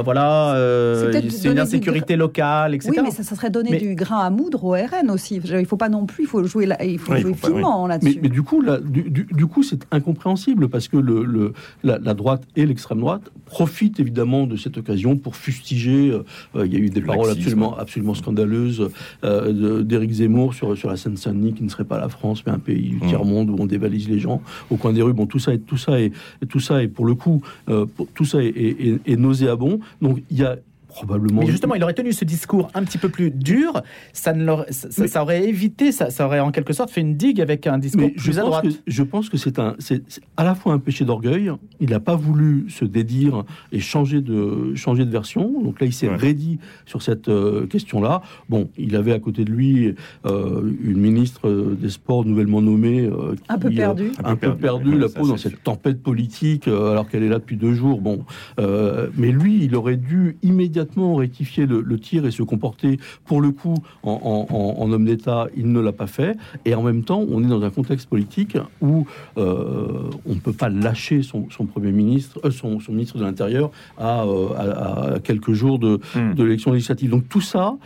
euh, C'est une donner du insécurité locale, etc. Oui, mais ça, ça serait donner Mais- du grain à moudre au RN aussi. Il ne faut pas non plus, il faut jouer, là- il faut Oui, il jouer faut finement Mais, là-dessus. mais du coup, là, du, du- du coup, c'est incompréhensible parce que le, le- la, la droite et l'extrême droite profitent évidemment de cette occasion pour fustiger. euh, euh, il y a eu des Le paroles laxisme. absolument, absolument scandaleuses euh, d'Éric Zemmour sur, sur la Seine-Saint-Denis, qui ne serait pas la France, mais un pays du Mm. tiers-monde où on dévalise les gens au coin des rues. Bon, tout ça, est, tout ça est, tout ça est pour le coup, euh, pour- tout ça est, est- est- est nauséabond. Donc, il y a probablement. Mais justement, il aurait tenu ce discours un petit peu plus dur, ça, ne l'aurait- ça, ça- Mais- ça aurait évité, ça, ça aurait en quelque sorte fait une digue avec un discours Mais je plus à pense, droite. que, je pense que c'est un, c'est c'est à la fois un péché d'orgueil. Il n'a pas voulu se dédire et changer de changer de version. Donc là, il s'est Ouais. raidi sur cette euh, question-là. Bon, il avait à côté de lui euh, une ministre des Sports nouvellement nommée, euh, un peu qui, euh, perdu. un peu perdu, ouais, la ça, peau dans cette tempête politique, euh, alors qu'elle est là depuis deux jours. Bon, euh, mais lui, il aurait dû immédiatement rectifier le, le tir et se comporter, pour le coup, en, en- en- en homme d'État. Il ne l'a pas fait. Et en même temps, on est dans un contexte politique où euh, on ne peut pas lâcher son, son premier ministre, euh, son, son ministre de l'Intérieur à, euh, à- à quelques jours de, Hmm. de l'élection législative. Donc tout ça.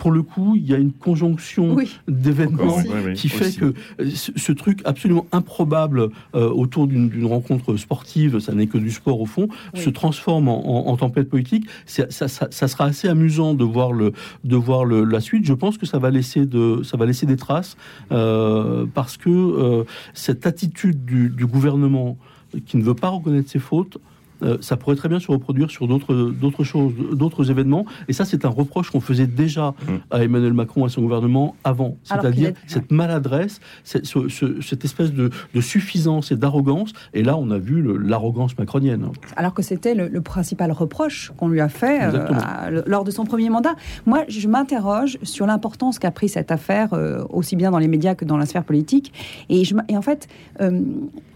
Pour le coup, il y a une conjonction Oui. d'événements Encore, oui, oui, qui fait aussi. que euh, ce, truc absolument improbable euh, autour d'une rencontre sportive, ça n'est que du sport au fond, Oui. se transforme en, en- en tempête politique. Ça, ça- ça sera assez amusant de voir, le, de voir le- la suite. Je pense que ça va laisser, de, ça va laisser des traces euh, parce que euh, cette attitude du, du gouvernement qui ne veut pas reconnaître ses fautes, euh, ça pourrait très bien se reproduire sur d'autres d'autres choses, d'autres événements. Et ça, c'est un reproche qu'on faisait déjà Mm. à Emmanuel Macron et à son gouvernement avant. C'est-à-dire est- cette maladresse, cette, ce- ce- cette espèce de, de suffisance et d'arrogance. Et là, on a vu le- l'arrogance macronienne. Alors que c'était le, le principal reproche qu'on lui a fait euh, à- lors de son premier mandat. Moi, je m'interroge sur l'importance qu'a pris cette affaire, euh, aussi bien dans les médias que dans la sphère politique. Et, je et en fait, euh,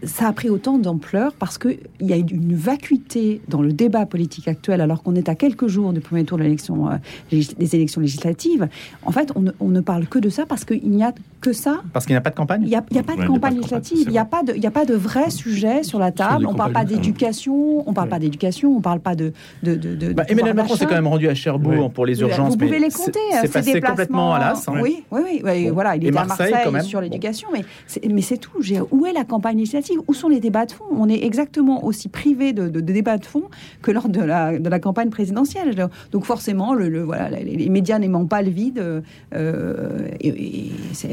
ça a pris autant d'ampleur parce qu'il y a eu une vacuité dans le débat politique actuel, alors qu'on est à quelques jours du premier tour euh, des élections législatives. En fait, on ne parle que de ça parce qu'il n'y a que ça Parce qu'il n'y a pas de campagne il n'y a, il y a pas de campagne législative, il n'y a, pas de- il y a pas de vrai sujet sur la table. On ne parle pas campagnes, d'éducation, on ne parle pas d'éducation, on ne parle pas de. de, de, de- Bah, Emmanuel Macron s'est quand même rendu à Cherbourg pour les Vous urgences. pouvez mais les compter, C'est ces passé déplacements. complètement à l'as. hein. Oui, oui, oui. oui, Bon. Voilà, il était Marseille, à Marseille quand même. sur l'éducation, mais c'est, mais c'est tout. Où est la campagne législative? Où sont les débats de fond? On est exactement aussi privé de, de- de débats de fond que lors de la, de la campagne présidentielle. Donc forcément, le, le- voilà, les, les médias n'aimant pas le vide, euh, et- et c'est-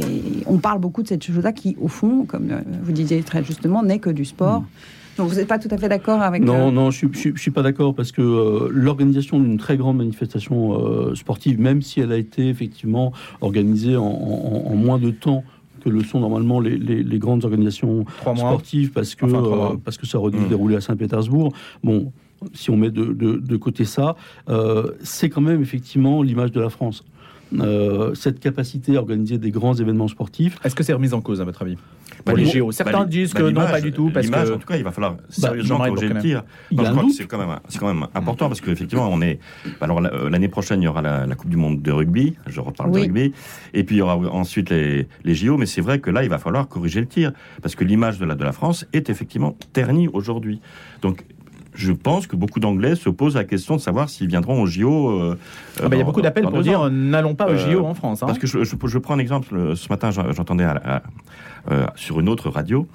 on parle beaucoup de cette chose-là qui, au fond, comme euh, vous disiez très justement, n'est que du sport. Donc vous n'êtes pas tout à fait d'accord avec... Non, euh, non, je ne suis, pas d'accord parce que euh, l'organisation d'une très grande manifestation euh, sportive, même si elle a été effectivement organisée en, en- en moins de temps que le sont normalement les, les- les grandes organisations sportives, parce que, Enfin, euh, parce que ça aurait dû se Mm. dérouler à Saint-Pétersbourg. Bon, si on met de, de- de côté ça, euh, c'est quand même effectivement l'image de la France. Euh, cette capacité à organiser des grands événements sportifs, Est-ce que c'est remis en cause, à votre avis? Bah, Pour les JO Certains bah, disent bah, que non, pas du tout. Parce l'image, que... en tout cas, il va falloir sérieusement corriger le tir. c'est quand même, c'est quand même important parce qu'effectivement, on est. Alors, la- l'année prochaine, il y aura la, la Coupe du Monde de rugby. Je reparle Oui. de rugby. Et puis, il y aura ensuite les, les JO. Mais c'est vrai que là, il va falloir corriger le tir parce que l'image de la, de la France est effectivement ternie aujourd'hui. Donc, je pense que beaucoup d'Anglais se posent la question de savoir s'ils viendront au JO. euh, Ah bah, il y a beaucoup d'appels pour dire euh, n'allons pas au Euh, JO en France. hein. Parce que je, je- je prends un exemple. euh, Ce matin, j'en- j'entendais euh, sur une autre radio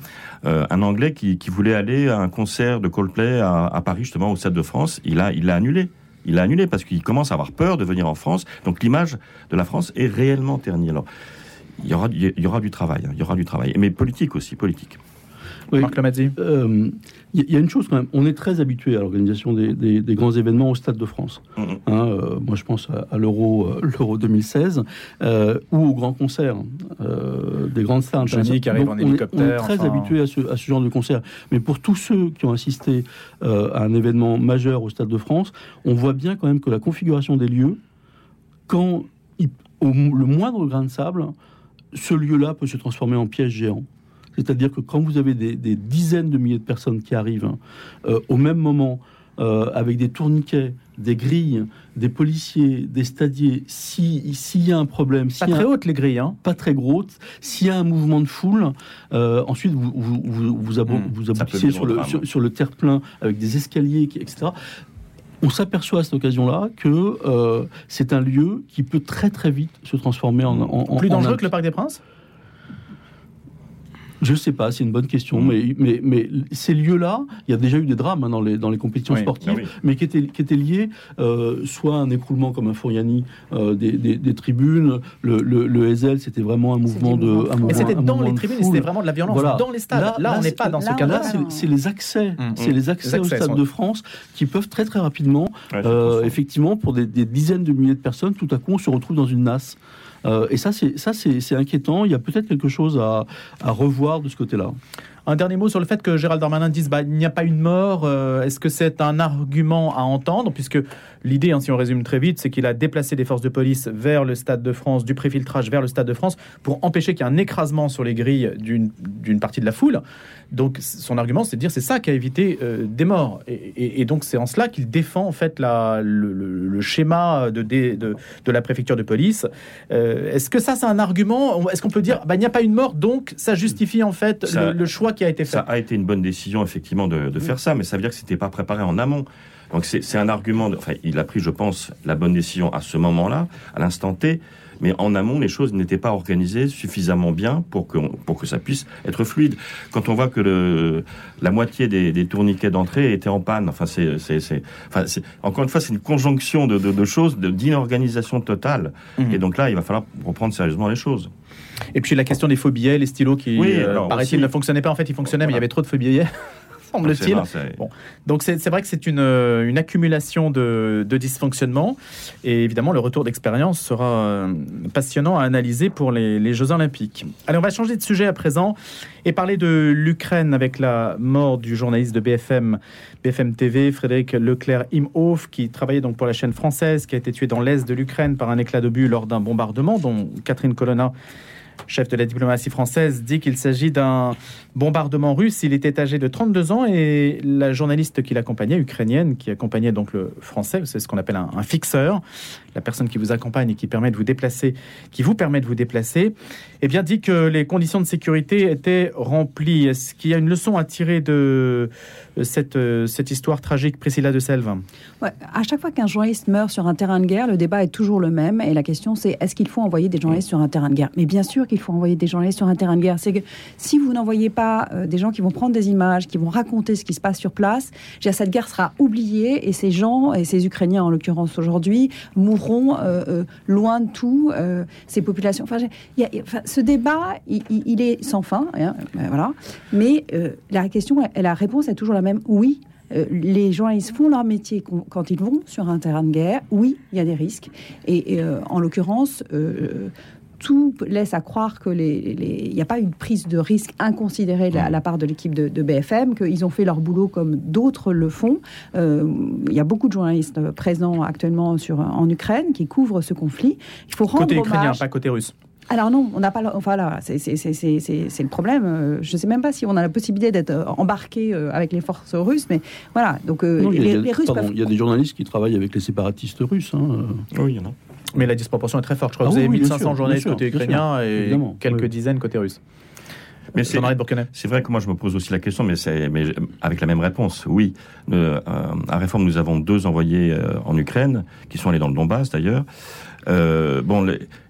euh, un Anglais qui, qui voulait aller à un concert de Coldplay à, à Paris, justement, au Stade de France. Il a, il l'a annulé. Il l'a annulé parce qu'il commence à avoir peur de venir en France. Donc l'image de la France est réellement ternie. Alors, il y aura, il y aura du travail. hein, il y aura du travail. Mais politique aussi, politique. Oui. Marc Lemazzi. Euh, Il y, y a une chose quand même, on est très habitué à l'organisation des, des- des grands événements au Stade de France. Mhm. Hein, euh, moi, je pense à, à l'Euro, euh, l'Euro 2016 euh, ou aux grands concerts euh, des grandes stars. Johnny internationales. qui arrive Donc, en on est- hélicoptère, On est, très enfin. habitué à ce, à ce genre de concert. Mais pour tous ceux qui ont assisté euh, à un événement majeur au Stade de France, on voit bien quand même que la configuration des lieux, quand il- au, le moindre grain de sable, ce lieu-là peut se transformer en piège géant. C'est-à-dire que quand vous avez des, des dizaines de milliers de personnes qui arrivent hein, euh, au même moment, euh, avec des tourniquets, des grilles, des policiers, des stadiers, si- s'il y a un problème, Pas s'il y a très un- haute les grilles. Hein. pas très gros, s'il y a un mouvement de foule, euh, ensuite vous, vous, vous, vous, abo- Mmh, vous ça peut aboutissez sur le, sur, sur le terre-plein avec des escaliers, qui- etc. On s'aperçoit à cette occasion-là que euh, c'est un lieu qui peut très très vite se transformer en, en- Plus en dangereux que le Parc des Princes? Je sais pas, c'est une bonne question, Mm. mais, mais, mais ces lieux-là, il y a déjà eu des drames hein, dans, les, dans les compétitions Oui, sportives, ah oui. mais qui étaient, qui étaient liés euh, soit à un écroulement comme un Fouriani euh, des, des- des tribunes, le, le, le Hazel, c'était vraiment un mouvement de. mouvement de un Mais c'était dans les tribunes c'était vraiment de la violence Voilà. dans les stades. Là, Là- là, on n'est pas dans ce là, cadre-là. Là, c'est- c'est les accès, Mm. c'est les accès, Les accès au Stade sont- de France qui peuvent très très rapidement, Ouais, euh, effectivement, pour des, des dizaines de milliers de personnes, tout à coup, on se retrouve dans une nasse. Euh, et ça, c'est inquiétant. Il y a peut-être quelque chose à, à revoir de ce côté-là. Un dernier mot sur le fait que Gérald Darmanin dise bah, il n'y a pas eu de mort. euh, Est-ce que c'est un argument à entendre? Puisque l'idée, hein, si on résume très vite, c'est qu'il a déplacé des forces de police vers le Stade de France, du préfiltrage vers le Stade de France, pour empêcher qu'il y ait un écrasement sur les grilles d'une partie de la foule. Donc son argument, c'est de dire c'est ça qui a évité euh, des morts. Et, et- et donc c'est en cela qu'il défend en fait la, le, le- le schéma de, dé- de, de la préfecture de police. Euh, Est-ce que ça c'est un argument? Est-ce qu'on peut dire bah, il n'y a pas eu de mort, donc ça justifie en fait Ça- le, le choix qui a été fait Ça a été une bonne décision, effectivement, de, de faire ça, mais ça veut dire que c'était pas préparé en amont. Donc c'est un argument. de- enfin, il a pris, je pense, la bonne décision à ce moment-là, à l'instant T. Mais en amont, les choses n'étaient pas organisées suffisamment bien pour que, pour que ça puisse être fluide. Quand on voit que le, la moitié des, des tourniquets d'entrée étaient en panne, enfin, c'est, c'est, c'est- enfin, c'est- encore une fois, c'est une conjonction de, de, de choses, de, d'inorganisation totale. Mhm. Et donc là, il va falloir reprendre sérieusement les choses. Et puis la question des faux billets, les stylos qui, Oui, euh, alors paraît-il, aussi. ne fonctionnaient pas. En fait, ils fonctionnaient, mais il y avait trop de faux billets, (laughs) semble-t-il. Bon. Donc c'est vrai que c'est une, euh, une accumulation de, de dysfonctionnements. Et évidemment, le retour d'expérience sera euh, passionnant à analyser pour les, les Jeux Olympiques. Allez, on va changer de sujet à présent et parler de l'Ukraine avec la mort du journaliste de BFM, BFM TV, Frédéric Leclerc-Imhoff, qui travaillait donc pour la chaîne française, qui a été tué dans l'est de l'Ukraine par un éclat d'obus lors d'un bombardement, dont Catherine Colonna chef de la diplomatie française, dit qu'il s'agit d'un bombardement russe. Il était âgé de 32 ans et la journaliste qui l'accompagnait, ukrainienne, qui accompagnait donc le français, c'est ce qu'on appelle un, un fixeur, la personne qui vous accompagne et qui permet de vous déplacer, qui vous permet de vous déplacer, eh bien dit que les conditions de sécurité étaient remplies. Est-ce qu'il y a une leçon à tirer de cette, euh, cette histoire tragique, Priscilla de Selve? Ouais, à chaque fois qu'un journaliste meurt sur un terrain de guerre, le débat est toujours le même. Et la question, c'est est-ce qu'il faut envoyer des journalistes sur un terrain de guerre? Mais bien sûr qu'il faut envoyer des journalistes sur un terrain de guerre. C'est que si vous n'envoyez pas euh, des gens qui vont prendre des images, qui vont raconter ce qui se passe sur place, cette guerre sera oubliée et ces gens, et ces Ukrainiens en l'occurrence aujourd'hui, mourront euh, euh, loin de tout, euh, ces populations. Enfin, ce débat, il, est sans fin. hein, voilà. Mais la question, la réponse est toujours la même oui. Euh, les journalistes font leur métier quand ils vont sur un terrain de guerre. Oui, il y a des risques. Et, en l'occurrence, tout laisse à croire que les, n'y a pas une prise de risque inconsidérée de la, la part de l'équipe de, de BFM, qu'ils ont fait leur boulot comme d'autres le font. Euh, il y a beaucoup de journalistes présents actuellement sur, en Ukraine qui couvrent ce conflit. Il faut rendre Côté ukrainien, hommage. pas côté russe. Alors non, on n'a pas. Enfin là, c'est c'est- c'est- c'est- c'est- c'est le problème. Euh, Je ne sais même pas si on a la possibilité d'être euh, embarqué avec les forces russes, mais voilà. Donc Non, il, y a, les, a- Russes pardon, peuvent. il y a des journalistes qui travaillent avec les séparatistes russes. hein. Oui, il y en a. Mais la disproportion est très forte. Je crois Ah que vous avez oui, bien 1500 sûr, journalistes sûr, côté ukrainien et évidemment, quelques oui. dizaines côté russe. Mais c'est c'est vrai que moi je me pose aussi la question, mais c'est mais avec la même réponse. Oui, euh, à Réforme nous avons deux envoyés euh, en Ukraine qui sont allés dans le Donbass d'ailleurs. Euh, bon,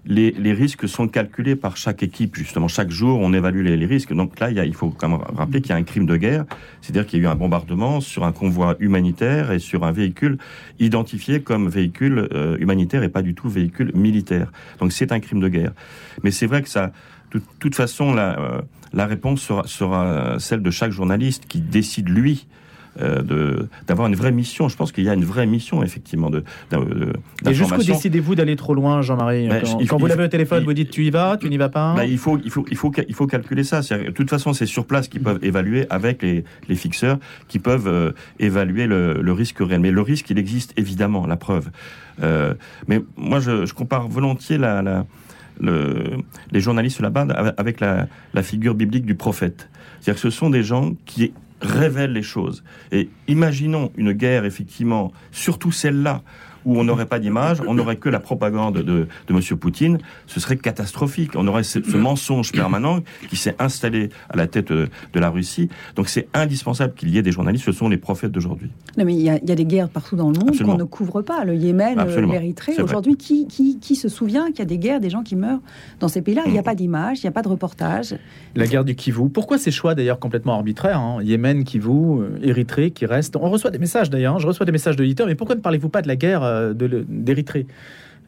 les, les, risques sont calculés par chaque équipe, justement. Chaque jour, on évalue les, risques. Donc là, il, faut quand même rappeler qu'il y a un crime de guerre, c'est-à-dire qu'il y a eu un bombardement sur un convoi humanitaire et sur un véhicule identifié comme véhicule euh, humanitaire et pas du tout véhicule militaire. Donc c'est un crime de guerre. Mais c'est vrai que ça, de toute façon, la, euh, réponse sera celle de chaque journaliste qui décide, lui, euh, d'avoir une vraie mission. Je pense qu'il y a une vraie mission, effectivement, de, de Et jusqu'où décidez-vous d'aller trop loin, Jean-Marie ben, Quand, vous l'avez au téléphone, vous dites tu y vas, tu n'y vas pas ben, il, faut, il, faut, il, faut, il faut calculer ça. De toute façon, c'est sur place qu'ils peuvent évaluer avec les, les fixeurs, qui peuvent euh, évaluer le, le, risque réel. Mais le risque, il existe évidemment, la preuve. Euh, mais moi, je, je compare volontiers la, la le, les journalistes là-bas avec la, la, figure biblique du prophète. C'est-à-dire que ce sont des gens qui révèle les choses. Et imaginons une guerre, effectivement, surtout celle-là, où on n'aurait pas d'image, on n'aurait que la propagande de, de M. Poutine, ce serait catastrophique. On aurait ce, mensonge permanent qui s'est installé à la tête de, la Russie. Donc c'est indispensable qu'il y ait des journalistes, ce sont les prophètes d'aujourd'hui. Non mais il y, a, des guerres partout dans le monde qu'on ne couvre pas. Le Yémen, l'Érythrée. Aujourd'hui, qui, qui, se souvient qu'il y a des guerres, des gens qui meurent dans ces pays-là? Il n'y a mm. pas d'image, il n'y a pas de reportage. La guerre du Kivu. Pourquoi ces choix d'ailleurs complètement arbitraires hein? Yémen, Kivu, euh, Érythrée qui reste. On reçoit des messages d'ailleurs, hein. je reçois des messages d'éditeurs, mais pourquoi ne parlez-vous pas de la guerre euh, d'Érythrée.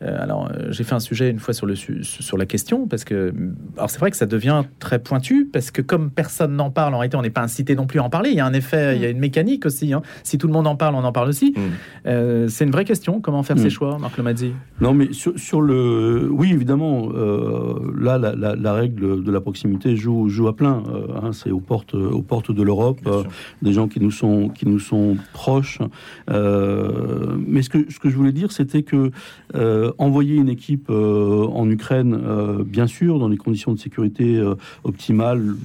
Euh, alors, euh, j'ai fait un sujet une fois sur, le, sur la question, parce que alors c'est vrai que ça devient très pointu, parce que comme personne n'en parle, en réalité, on n'est pas incité non plus à en parler. Il y a un effet, il y a mm. une mécanique aussi. Hein. Si tout le monde en parle, on en parle aussi. Mm. Euh, c'est une vraie question. Comment faire ses mm. choix, Marc Lomazzi? Non, mais sur, le, oui, évidemment, là, la, règle de la proximité joue, joue à plein. Hein. c'est aux portes, aux portes de l'Europe, des gens qui nous sont, qui nous sont proches. mais ce que, ce que je voulais dire, c'était que envoyer une équipe euh, en Ukraine, euh, bien sûr, dans des conditions de sécurité optimales,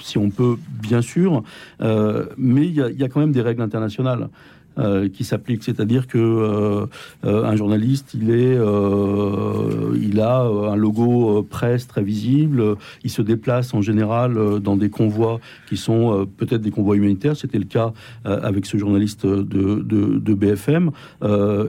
si on peut, bien sûr, mais il y, a quand même des règles internationales. Euh, qui s'applique, c'est-à-dire que euh, euh, un journaliste, il est, il a un logo presse très visible, il se déplace en général dans des convois qui sont peut-être des convois humanitaires. C'était le cas avec ce journaliste de, BFM.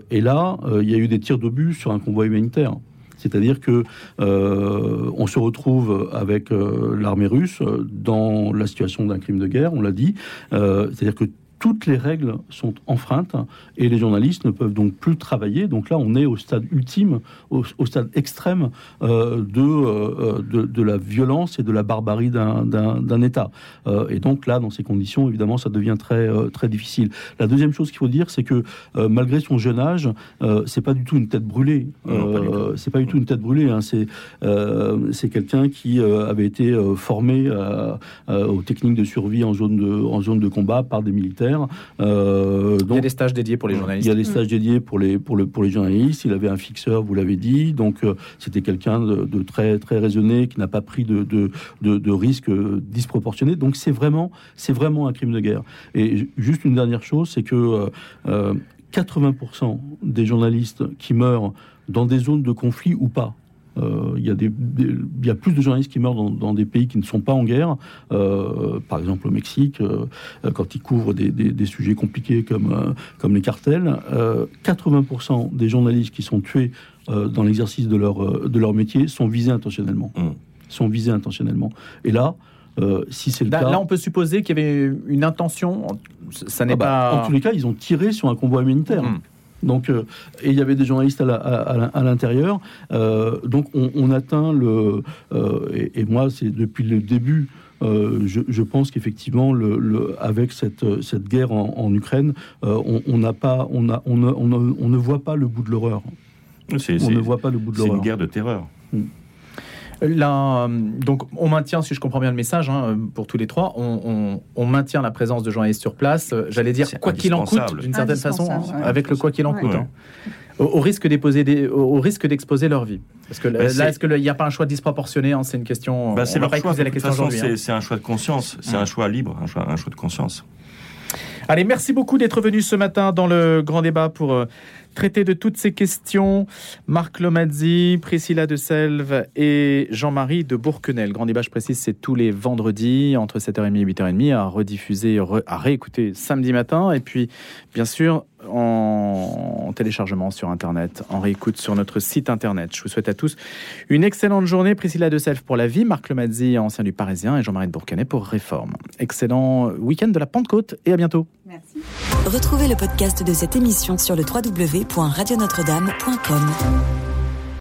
et là, il y a eu des tirs d'obus sur un convoi humanitaire. C'est-à-dire que on se retrouve avec l'armée russe dans la situation d'un crime de guerre, on l'a dit. C'est-à-dire que toutes les règles sont enfreintes et les journalistes ne peuvent donc plus travailler. Donc là, on est au stade ultime, au, stade extrême euh, euh, de, de, la violence et de la barbarie d'un État. Euh, et donc là, dans ces conditions, évidemment, ça devient très, très difficile. La deuxième chose qu'il faut dire, c'est que malgré son jeune âge, c'est pas du tout une tête brûlée. c'est pas du tout une tête brûlée. Hein. C'est quelqu'un qui avait été formé aux techniques de survie en zone de, en zone de combat par des militaires euh, donc, il y a des stages dédiés pour les journalistes. Il y a des stages dédiés pour les, pour le, pour les journalistes. Il avait un fixeur, vous l'avez dit. Donc, euh, c'était quelqu'un de, très, très raisonné, qui n'a pas pris de, de, de, risques disproportionnés. Donc, c'est vraiment, c'est vraiment un crime de guerre. Et juste une dernière chose, c'est que 80% euh, des journalistes qui meurent dans des zones de conflit ou pas, euh, il y, a des, il y a plus de journalistes qui meurent dans, des pays qui ne sont pas en guerre, euh, par exemple au Mexique, euh, quand ils couvrent des, des, sujets compliqués comme, comme les cartels. 80% des journalistes qui sont tués dans l'exercice de leur, de leur métier sont visés intentionnellement. Mmh. Sont visés intentionnellement. Et là, si c'est le là, cas. Là, on peut supposer qu'il y avait une intention. Ça n'est ah bah, pas. En tous les cas, ils ont tiré sur un convoi humanitaire. Mmh. Donc, euh, et il y avait des journalistes à l'intérieur. Euh, donc, on, atteint le. Euh, et, moi, c'est depuis le début. je, pense qu'effectivement, le, avec cette, cette guerre en, Ukraine, on n'a pas, on, a, on, on, ne voit pas le bout de l'horreur. On ne voit pas le bout de l'horreur. C'est une guerre de terreur. Hmm. Là, donc, on maintient, si je comprends bien le message, hein, pour tous les trois, on, maintient la présence de journalistes sur place. Euh, j'allais dire quoi qu'il en coûte, d'une certaine façon, avec le quoi qu'il en coûte. Hein. au, risque d'exposer au, risque d'exposer leur vie. Parce que là, est-ce qu'il n'y a pas un choix disproportionné hein, C'est une question. Bah, c'est leur choix. la question C'est un choix de conscience. C'est un choix libre, un choix, un choix de conscience. Allez, merci beaucoup d'être venu ce matin dans le grand débat pour euh, traiter de toutes ces questions. Marc Lomazzi, Priscilla de Selve et Jean-Marie de Bourquenel. Grand débat, je précise, c'est tous les vendredis entre 7h30 et 8h30 à rediffuser, à réécouter samedi matin. Et puis, bien sûr, en téléchargement sur Internet, en réécoute sur notre site Internet. Je vous souhaite à tous une excellente journée. Priscilla de Selve pour la vie, Marc Lomazzi, ancien du Parisien, et Jean-Marie de pour Réforme. Excellent week-end de la Pentecôte et à bientôt. Merci. Retrouvez le podcast de cette émission sur le www.radionotre-dame.com.